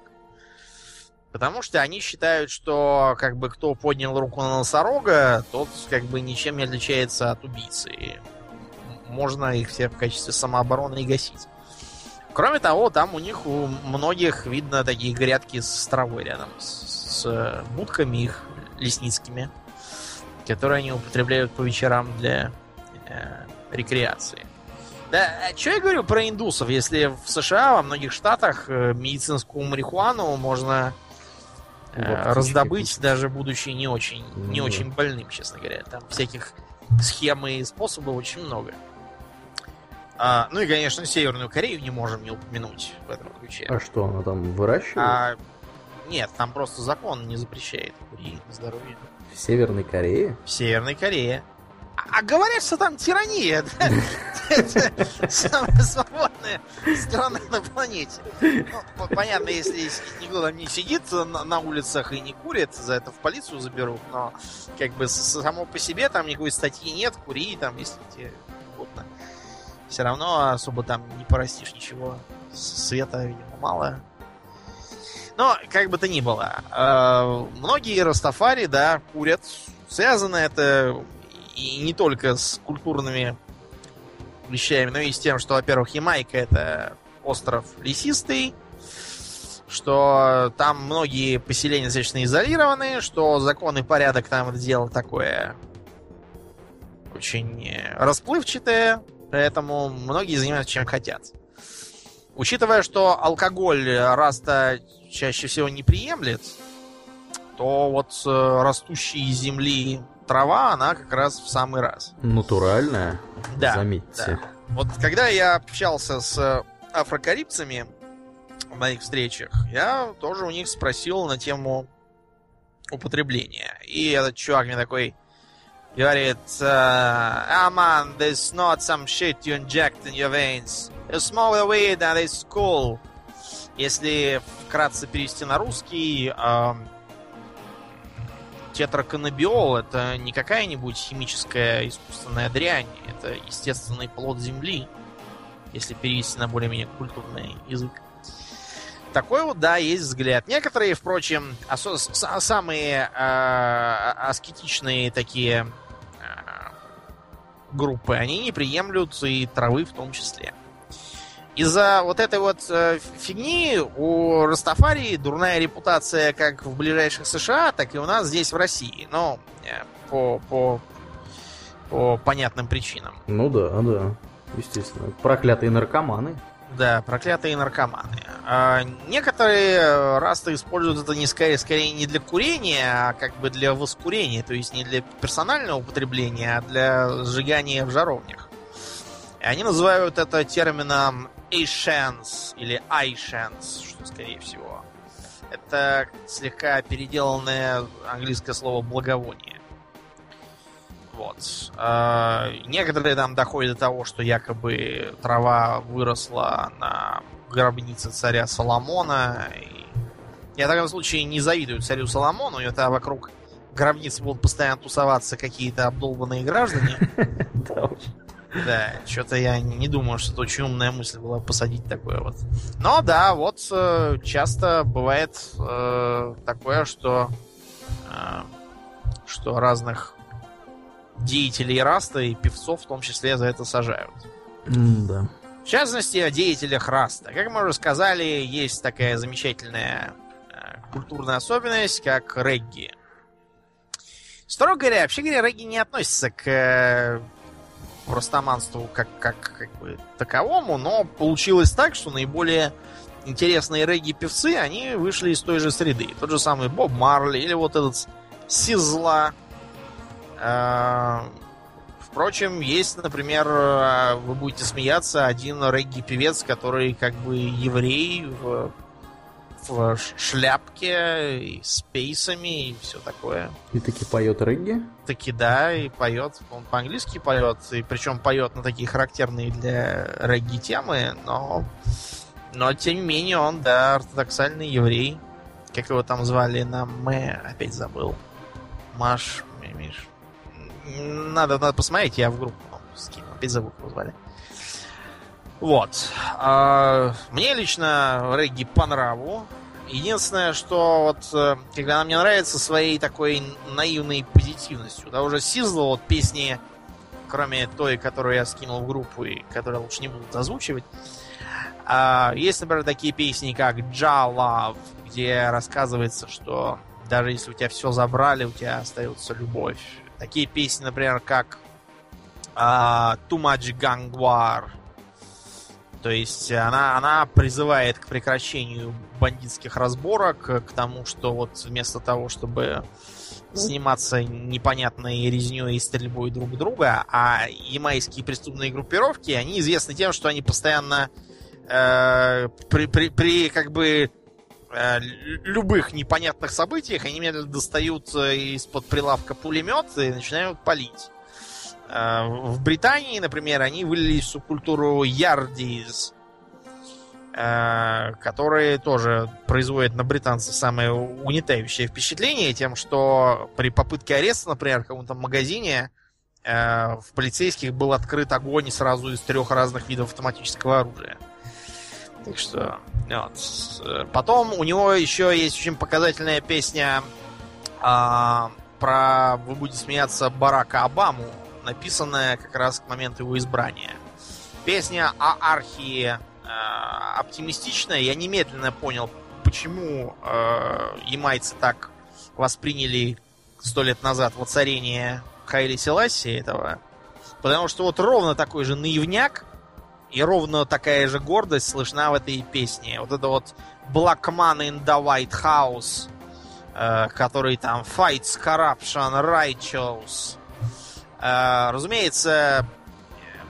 Потому что они считают, что как бы кто поднял руку на носорога, тот как бы ничем не отличается от убийцы. Можно их все в качестве самообороны и гасить. Кроме того, там у них у многих видно такие грядки с травой рядом, с, с будками их лесницкими, которые они употребляют по вечерам для э, рекреации. Да, а что я говорю про индусов? Если в США, во многих штатах э, медицинскую марихуану можно э, раздобыть, даже будучи не очень, не очень больным, честно говоря. Там всяких схем и способов очень много. А, ну и, конечно, Северную Корею не можем не упомянуть в этом ключе. А что, она там выращивает? А, нет, там просто закон не запрещает курить здоровье. В Северной Корее? В Северной Корее. А говорят, что там тирания. Это самая свободная страна на планете. Ну, понятно, если никто там не сидит на улицах и не курит, за это в полицию заберут, но как бы само по себе там никакой статьи нет, кури там, если тебе угодно. Все равно особо там не порастишь ничего. Света, видимо, мало. Но, как бы то ни было, э, многие растафари, да, курят. Связано это и не только с культурными вещами, но и с тем, что, во-первых, Ямайка это остров лесистый, что там многие поселения достаточно изолированы, что закон и порядок там это дело такое очень расплывчатое, поэтому многие занимаются чем хотят. Учитывая, что алкоголь Раста чаще всего не приемлет, то вот э, растущие из земли трава, она как раз в самый раз. Натуральная, да, заметьте. Да. Вот когда я общался с афрокарибцами в моих встречах, я тоже у них спросил на тему употребления. И этот чувак мне такой говорит, ah man, there's not some shit you inject in your veins. You smoke the weed and it's cool. Если вкратце перевести на русский, тетраканабиол это не какая-нибудь химическая искусственная дрянь, это естественный плод земли, если перевести на более-менее культурный язык. Такой вот, да, есть взгляд. Некоторые, впрочем, самые э, аскетичные такие э, группы, они не приемлют и травы в том числе. Из-за вот этой вот э, фигни у Растафари дурная репутация как в ближайших США, так и у нас здесь в России. Но э, по, по, по понятным причинам. Ну да, да. Естественно. Проклятые наркоманы. Да, проклятые наркоманы. А некоторые расты используют это не скорее, скорее не для курения, а как бы для воскурения, то есть не для персонального употребления, а для сжигания в жаровнях. И они называют это термином Ashens или Aishens, что скорее всего. Это слегка переделанное английское слово благовоние. Вот. А, некоторые там доходят до того, что якобы трава выросла на гробнице царя Соломона. И... Я в таком случае не завидую царю Соломону, это вокруг гробницы будут постоянно тусоваться какие-то обдолбанные граждане. [laughs] Да, что-то я не думаю, что это очень умная мысль была посадить такое вот. Но да, вот э, часто бывает э, такое, что э, что разных деятелей Раста и певцов в том числе за это сажают. Мм, да. В частности, о деятелях Раста. Как мы уже сказали, есть такая замечательная э, культурная особенность, как регги. Строго говоря, вообще говоря, регги не относится к простоманству как, как, как бы таковому, но получилось так, что наиболее интересные регги-певцы, они вышли из той же среды. Тот же самый Боб Марли или вот этот Сизла, Э, впрочем, есть, например, э, вы будете смеяться, один регги-певец, который как бы еврей в, в шляпке и с пейсами и все такое. И таки поет регги? Таки да, и поет. Он по-английски поет, и причем поет на такие характерные для регги темы, но, но тем не менее он, да, ортодоксальный еврей. Как его там звали на Мэ, опять забыл. Маш, Миш. Надо, надо посмотреть, я в группу скину. Опять забыл, как звали. Вот. А, мне лично регги по нраву. Единственное, что вот э, когда она мне нравится своей такой наивной позитивностью. Да, уже Сизла, вот песни, кроме той, которую я скинул в группу и которую лучше не буду озвучивать. А, есть, например, такие песни, как Ja Love, где рассказывается, что даже если у тебя все забрали, у тебя остается любовь. Такие песни, например, как uh, Too Much Gang War. То есть она, она призывает к прекращению бандитских разборок, к тому, что вот вместо того, чтобы заниматься непонятной резней и стрельбой друг друга, а ямайские преступные группировки, они известны тем, что они постоянно э, при, при, при как бы Э, любых непонятных событиях они медленно достают э, из-под прилавка пулемет и начинают палить. Э, в Британии, например, они вылились в субкультуру ярдиз, которые тоже производят на британцев самое угнетающее впечатление тем, что при попытке ареста, например, в каком-то магазине в полицейских был открыт огонь сразу из трех разных видов автоматического оружия. Так что, вот. Потом у него еще есть очень показательная песня а, про, вы будете смеяться, Барака Обаму, написанная как раз к моменту его избрания. Песня о архии а, оптимистичная. Я немедленно понял, почему а, ямайцы так восприняли сто лет назад воцарение Хайли Селаси этого. Потому что вот ровно такой же наивняк, и ровно такая же гордость слышна в этой песне. Вот это вот Black Man in the White House, э, который там Fights Corruption Righteous. Э, разумеется,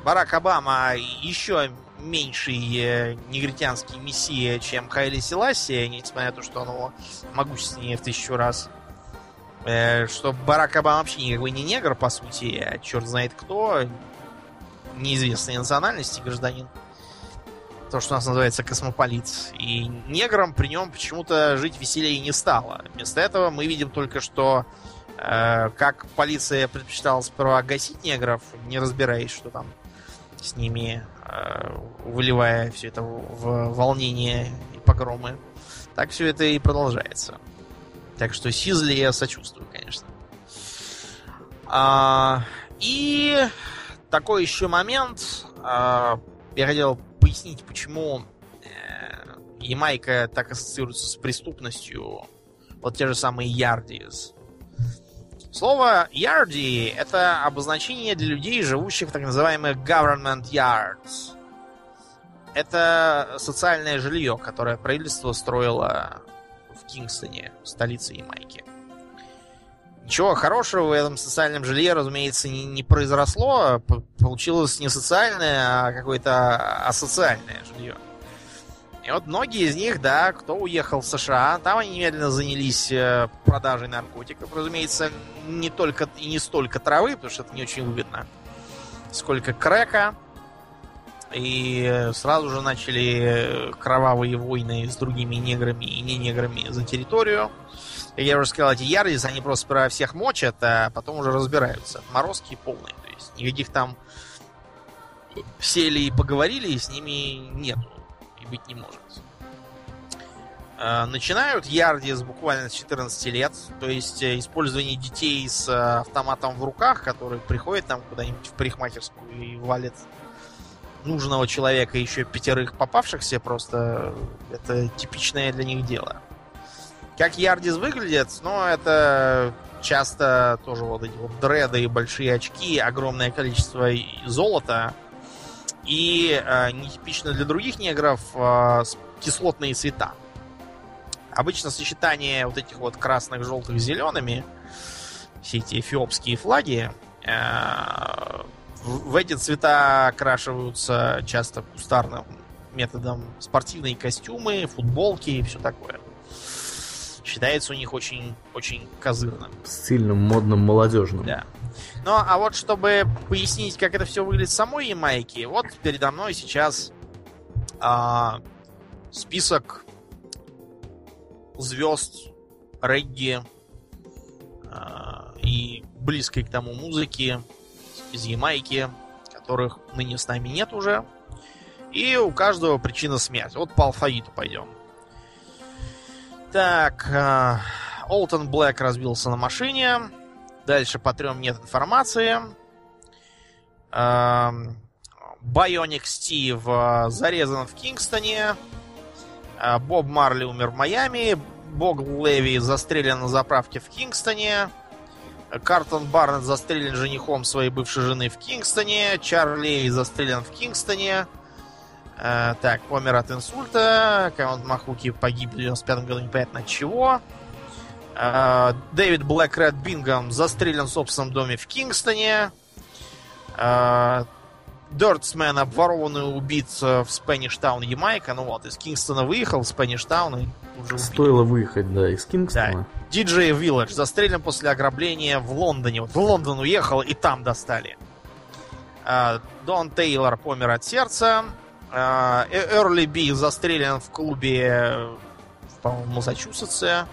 Барак Обама еще меньший э, негритянский мессия, чем Хайли Селаси, несмотря на то, что он его могущественнее в тысячу раз. Э, что Барак Обама вообще никакой не негр, по сути, а черт знает кто, неизвестной национальности гражданин. То, что у нас называется космополит. И неграм при нем почему-то жить веселее не стало. Вместо этого мы видим только, что как полиция предпочитала сперва гасить негров, не разбираясь, что там с ними, э, выливая все это в волнение и погромы. Так все это и продолжается. Так что Сизли я сочувствую, конечно. А, и такой еще момент. Э, я хотел пояснить, почему э, Ямайка так ассоциируется с преступностью. Вот те же самые ярдис. Слово ярди — это обозначение для людей, живущих в так называемых government yards. Это социальное жилье, которое правительство строило в Кингстоне, столице Ямайки. Ничего хорошего в этом социальном жилье, разумеется, не, не произросло. Получилось не социальное, а какое-то асоциальное жилье. И вот многие из них, да, кто уехал в США, там они немедленно занялись э, продажей наркотиков. Разумеется, не только и не столько травы, потому что это не очень выгодно, сколько крека. И сразу же начали кровавые войны с другими неграми и не неграми за территорию. Как я уже сказал, эти Ярдис, они просто про всех мочат, а потом уже разбираются. Морозки полные. То есть никаких там сели и поговорили, и с ними нету быть не может. А, начинают Ярдис буквально с 14 лет, то есть э, использование детей с э, автоматом в руках, который приходит там куда-нибудь в парикмахерскую и валит нужного человека, еще пятерых попавшихся, просто это типичное для них дело. Как Ярдис выглядит, ну, это часто тоже вот эти вот дреды, большие очки, огромное количество золота, и э, нетипично для других негров э, кислотные цвета. Обычно сочетание вот этих вот красных, желтых, зелеными, все эти эфиопские флаги, э, в, эти цвета окрашиваются часто кустарным методом спортивные костюмы, футболки и все такое. Считается у них очень, очень козырным. Стильным, модным, молодежным. Да. Ну, а вот чтобы пояснить, как это все выглядит в самой Ямайке, вот передо мной сейчас а, список звезд регги а, и близкой к тому музыки из Ямайки, которых ныне с нами нет уже. И у каждого причина смерти. Вот по алфавиту пойдем. Так, а, Олтон Блэк разбился на машине. Дальше по трем нет информации. Байоник Стив э, зарезан в Кингстоне. Э, Боб Марли умер в Майами. Бог Леви застрелен на заправке в Кингстоне. Картон Барнетт застрелен женихом своей бывшей жены в Кингстоне. Чарли застрелен в Кингстоне. Э, так, помер от инсульта. Каунт Махуки погиб в 95 году, непонятно от чего. Э, Дэвид Блэк Ред Бингом застрелен в собственном доме в Кингстоне. Э, Дёртсмен обворован и убит в Спэниш Таун, Ямайка. Ну вот, из Кингстона выехал в Спэниш Таун и уже убит. Стоило выехать, да, из Кингстона. Да. Диджей Вилледж застрелен после ограбления в Лондоне. Вот в Лондон уехал и там достали. Э, Дон Тейлор помер от сердца. Эрли Би застрелен в клубе, по-моему, Массачусетсе.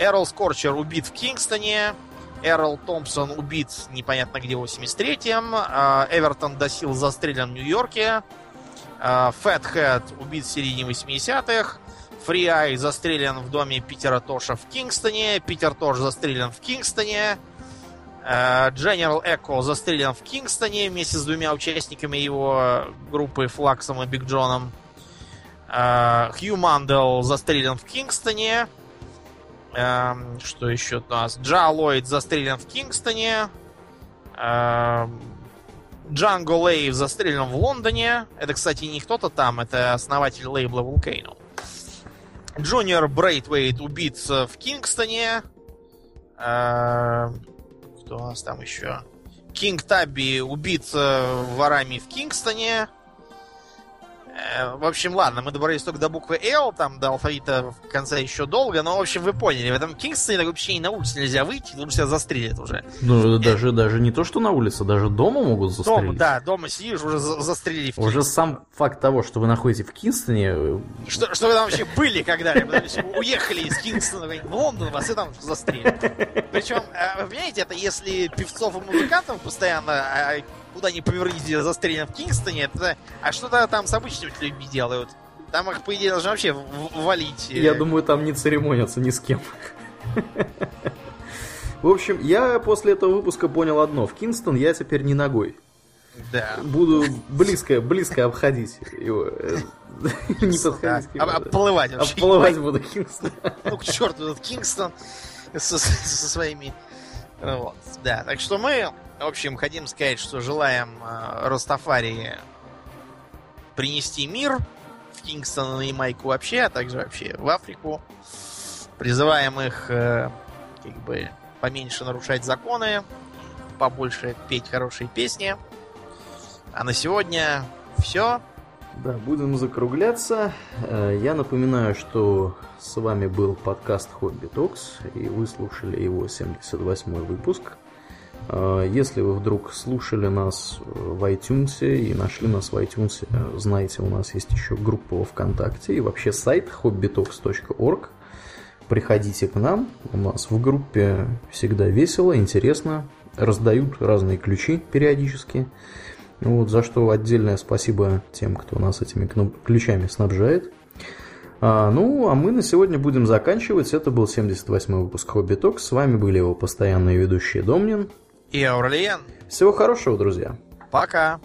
Эрл Скорчер убит в Кингстоне. Эрл Томпсон убит непонятно где в 83-м. А, Эвертон Досил застрелен в Нью-Йорке. А, Фэтхэд убит в середине 80-х. Фри Ай застрелен в доме Питера Тоша в Кингстоне. Питер Тош застрелен в Кингстоне. Дженерал Эко застрелен в Кингстоне вместе с двумя участниками его группы Флаксом и Биг Джоном. Хью Мандел застрелен в Кингстоне. Эм, что еще у нас? Джа Ллойд застрелен в Кингстоне. Эм, Джанджо Лоус застрелен в Лондоне. Это, кстати, не кто-то там, это основатель лейбла Volcano. Джуниор Брейтвейт убит в Кингстоне. Эм, кто у нас там еще? Кинг Табби убит ворами в Кингстоне. Э, в общем, ладно, мы добрались только до буквы L, там до алфавита в конце еще долго, но, в общем, вы поняли, в этом Кингстоне вообще и на улице нельзя выйти, лучше себя застрелят уже. Ну, даже, даже не то, что на улице, даже дома могут застрелить. Дома, да, дома сидишь, уже за застрелили в Уже сам факт того, что вы находитесь в Кингстоне... Э, что, что вы там вообще были когда-либо, уехали из Кингстона в Лондон, вас и там застрелят. Причем, э, вы понимаете, это если певцов и музыкантов постоянно а, куда ни поверните, застрелен в Кингстоне, это... а что-то там с обычными людьми делают? Там их, по идее, должны вообще валить. Я думаю, там не церемонятся ни с кем. В общем, я после этого выпуска понял одно. В Кингстон я теперь не ногой. Да. Буду близко, близко обходить его. Не подходить. Оплывать вообще. Оплывать буду Кингстон. Ну, к черту этот Кингстон со своими... Вот, да. Так что мы в общем, хотим сказать, что желаем э, Растафари принести мир в Кингстон и Майку вообще, а также вообще в Африку. Призываем их э, как бы поменьше нарушать законы, побольше петь хорошие песни. А на сегодня все. Да, будем закругляться. Э, я напоминаю, что с вами был подкаст Хобби Токс, и вы слушали его 78 выпуск. Э, если вы вдруг слушали нас в iTunes и нашли нас в iTunes, э, знаете, у нас есть еще группа во ВКонтакте и вообще сайт hobbytalks.org. Приходите к нам, у нас в группе всегда весело, интересно, раздают разные ключи периодически. Вот, за что отдельное спасибо тем, кто нас этими ключами снабжает. А, ну, а мы на сегодня будем заканчивать. Это был 78-й выпуск Хобби Ток. С вами были его постоянные ведущие Домнин и Аурлиен. Всего хорошего, друзья. Пока.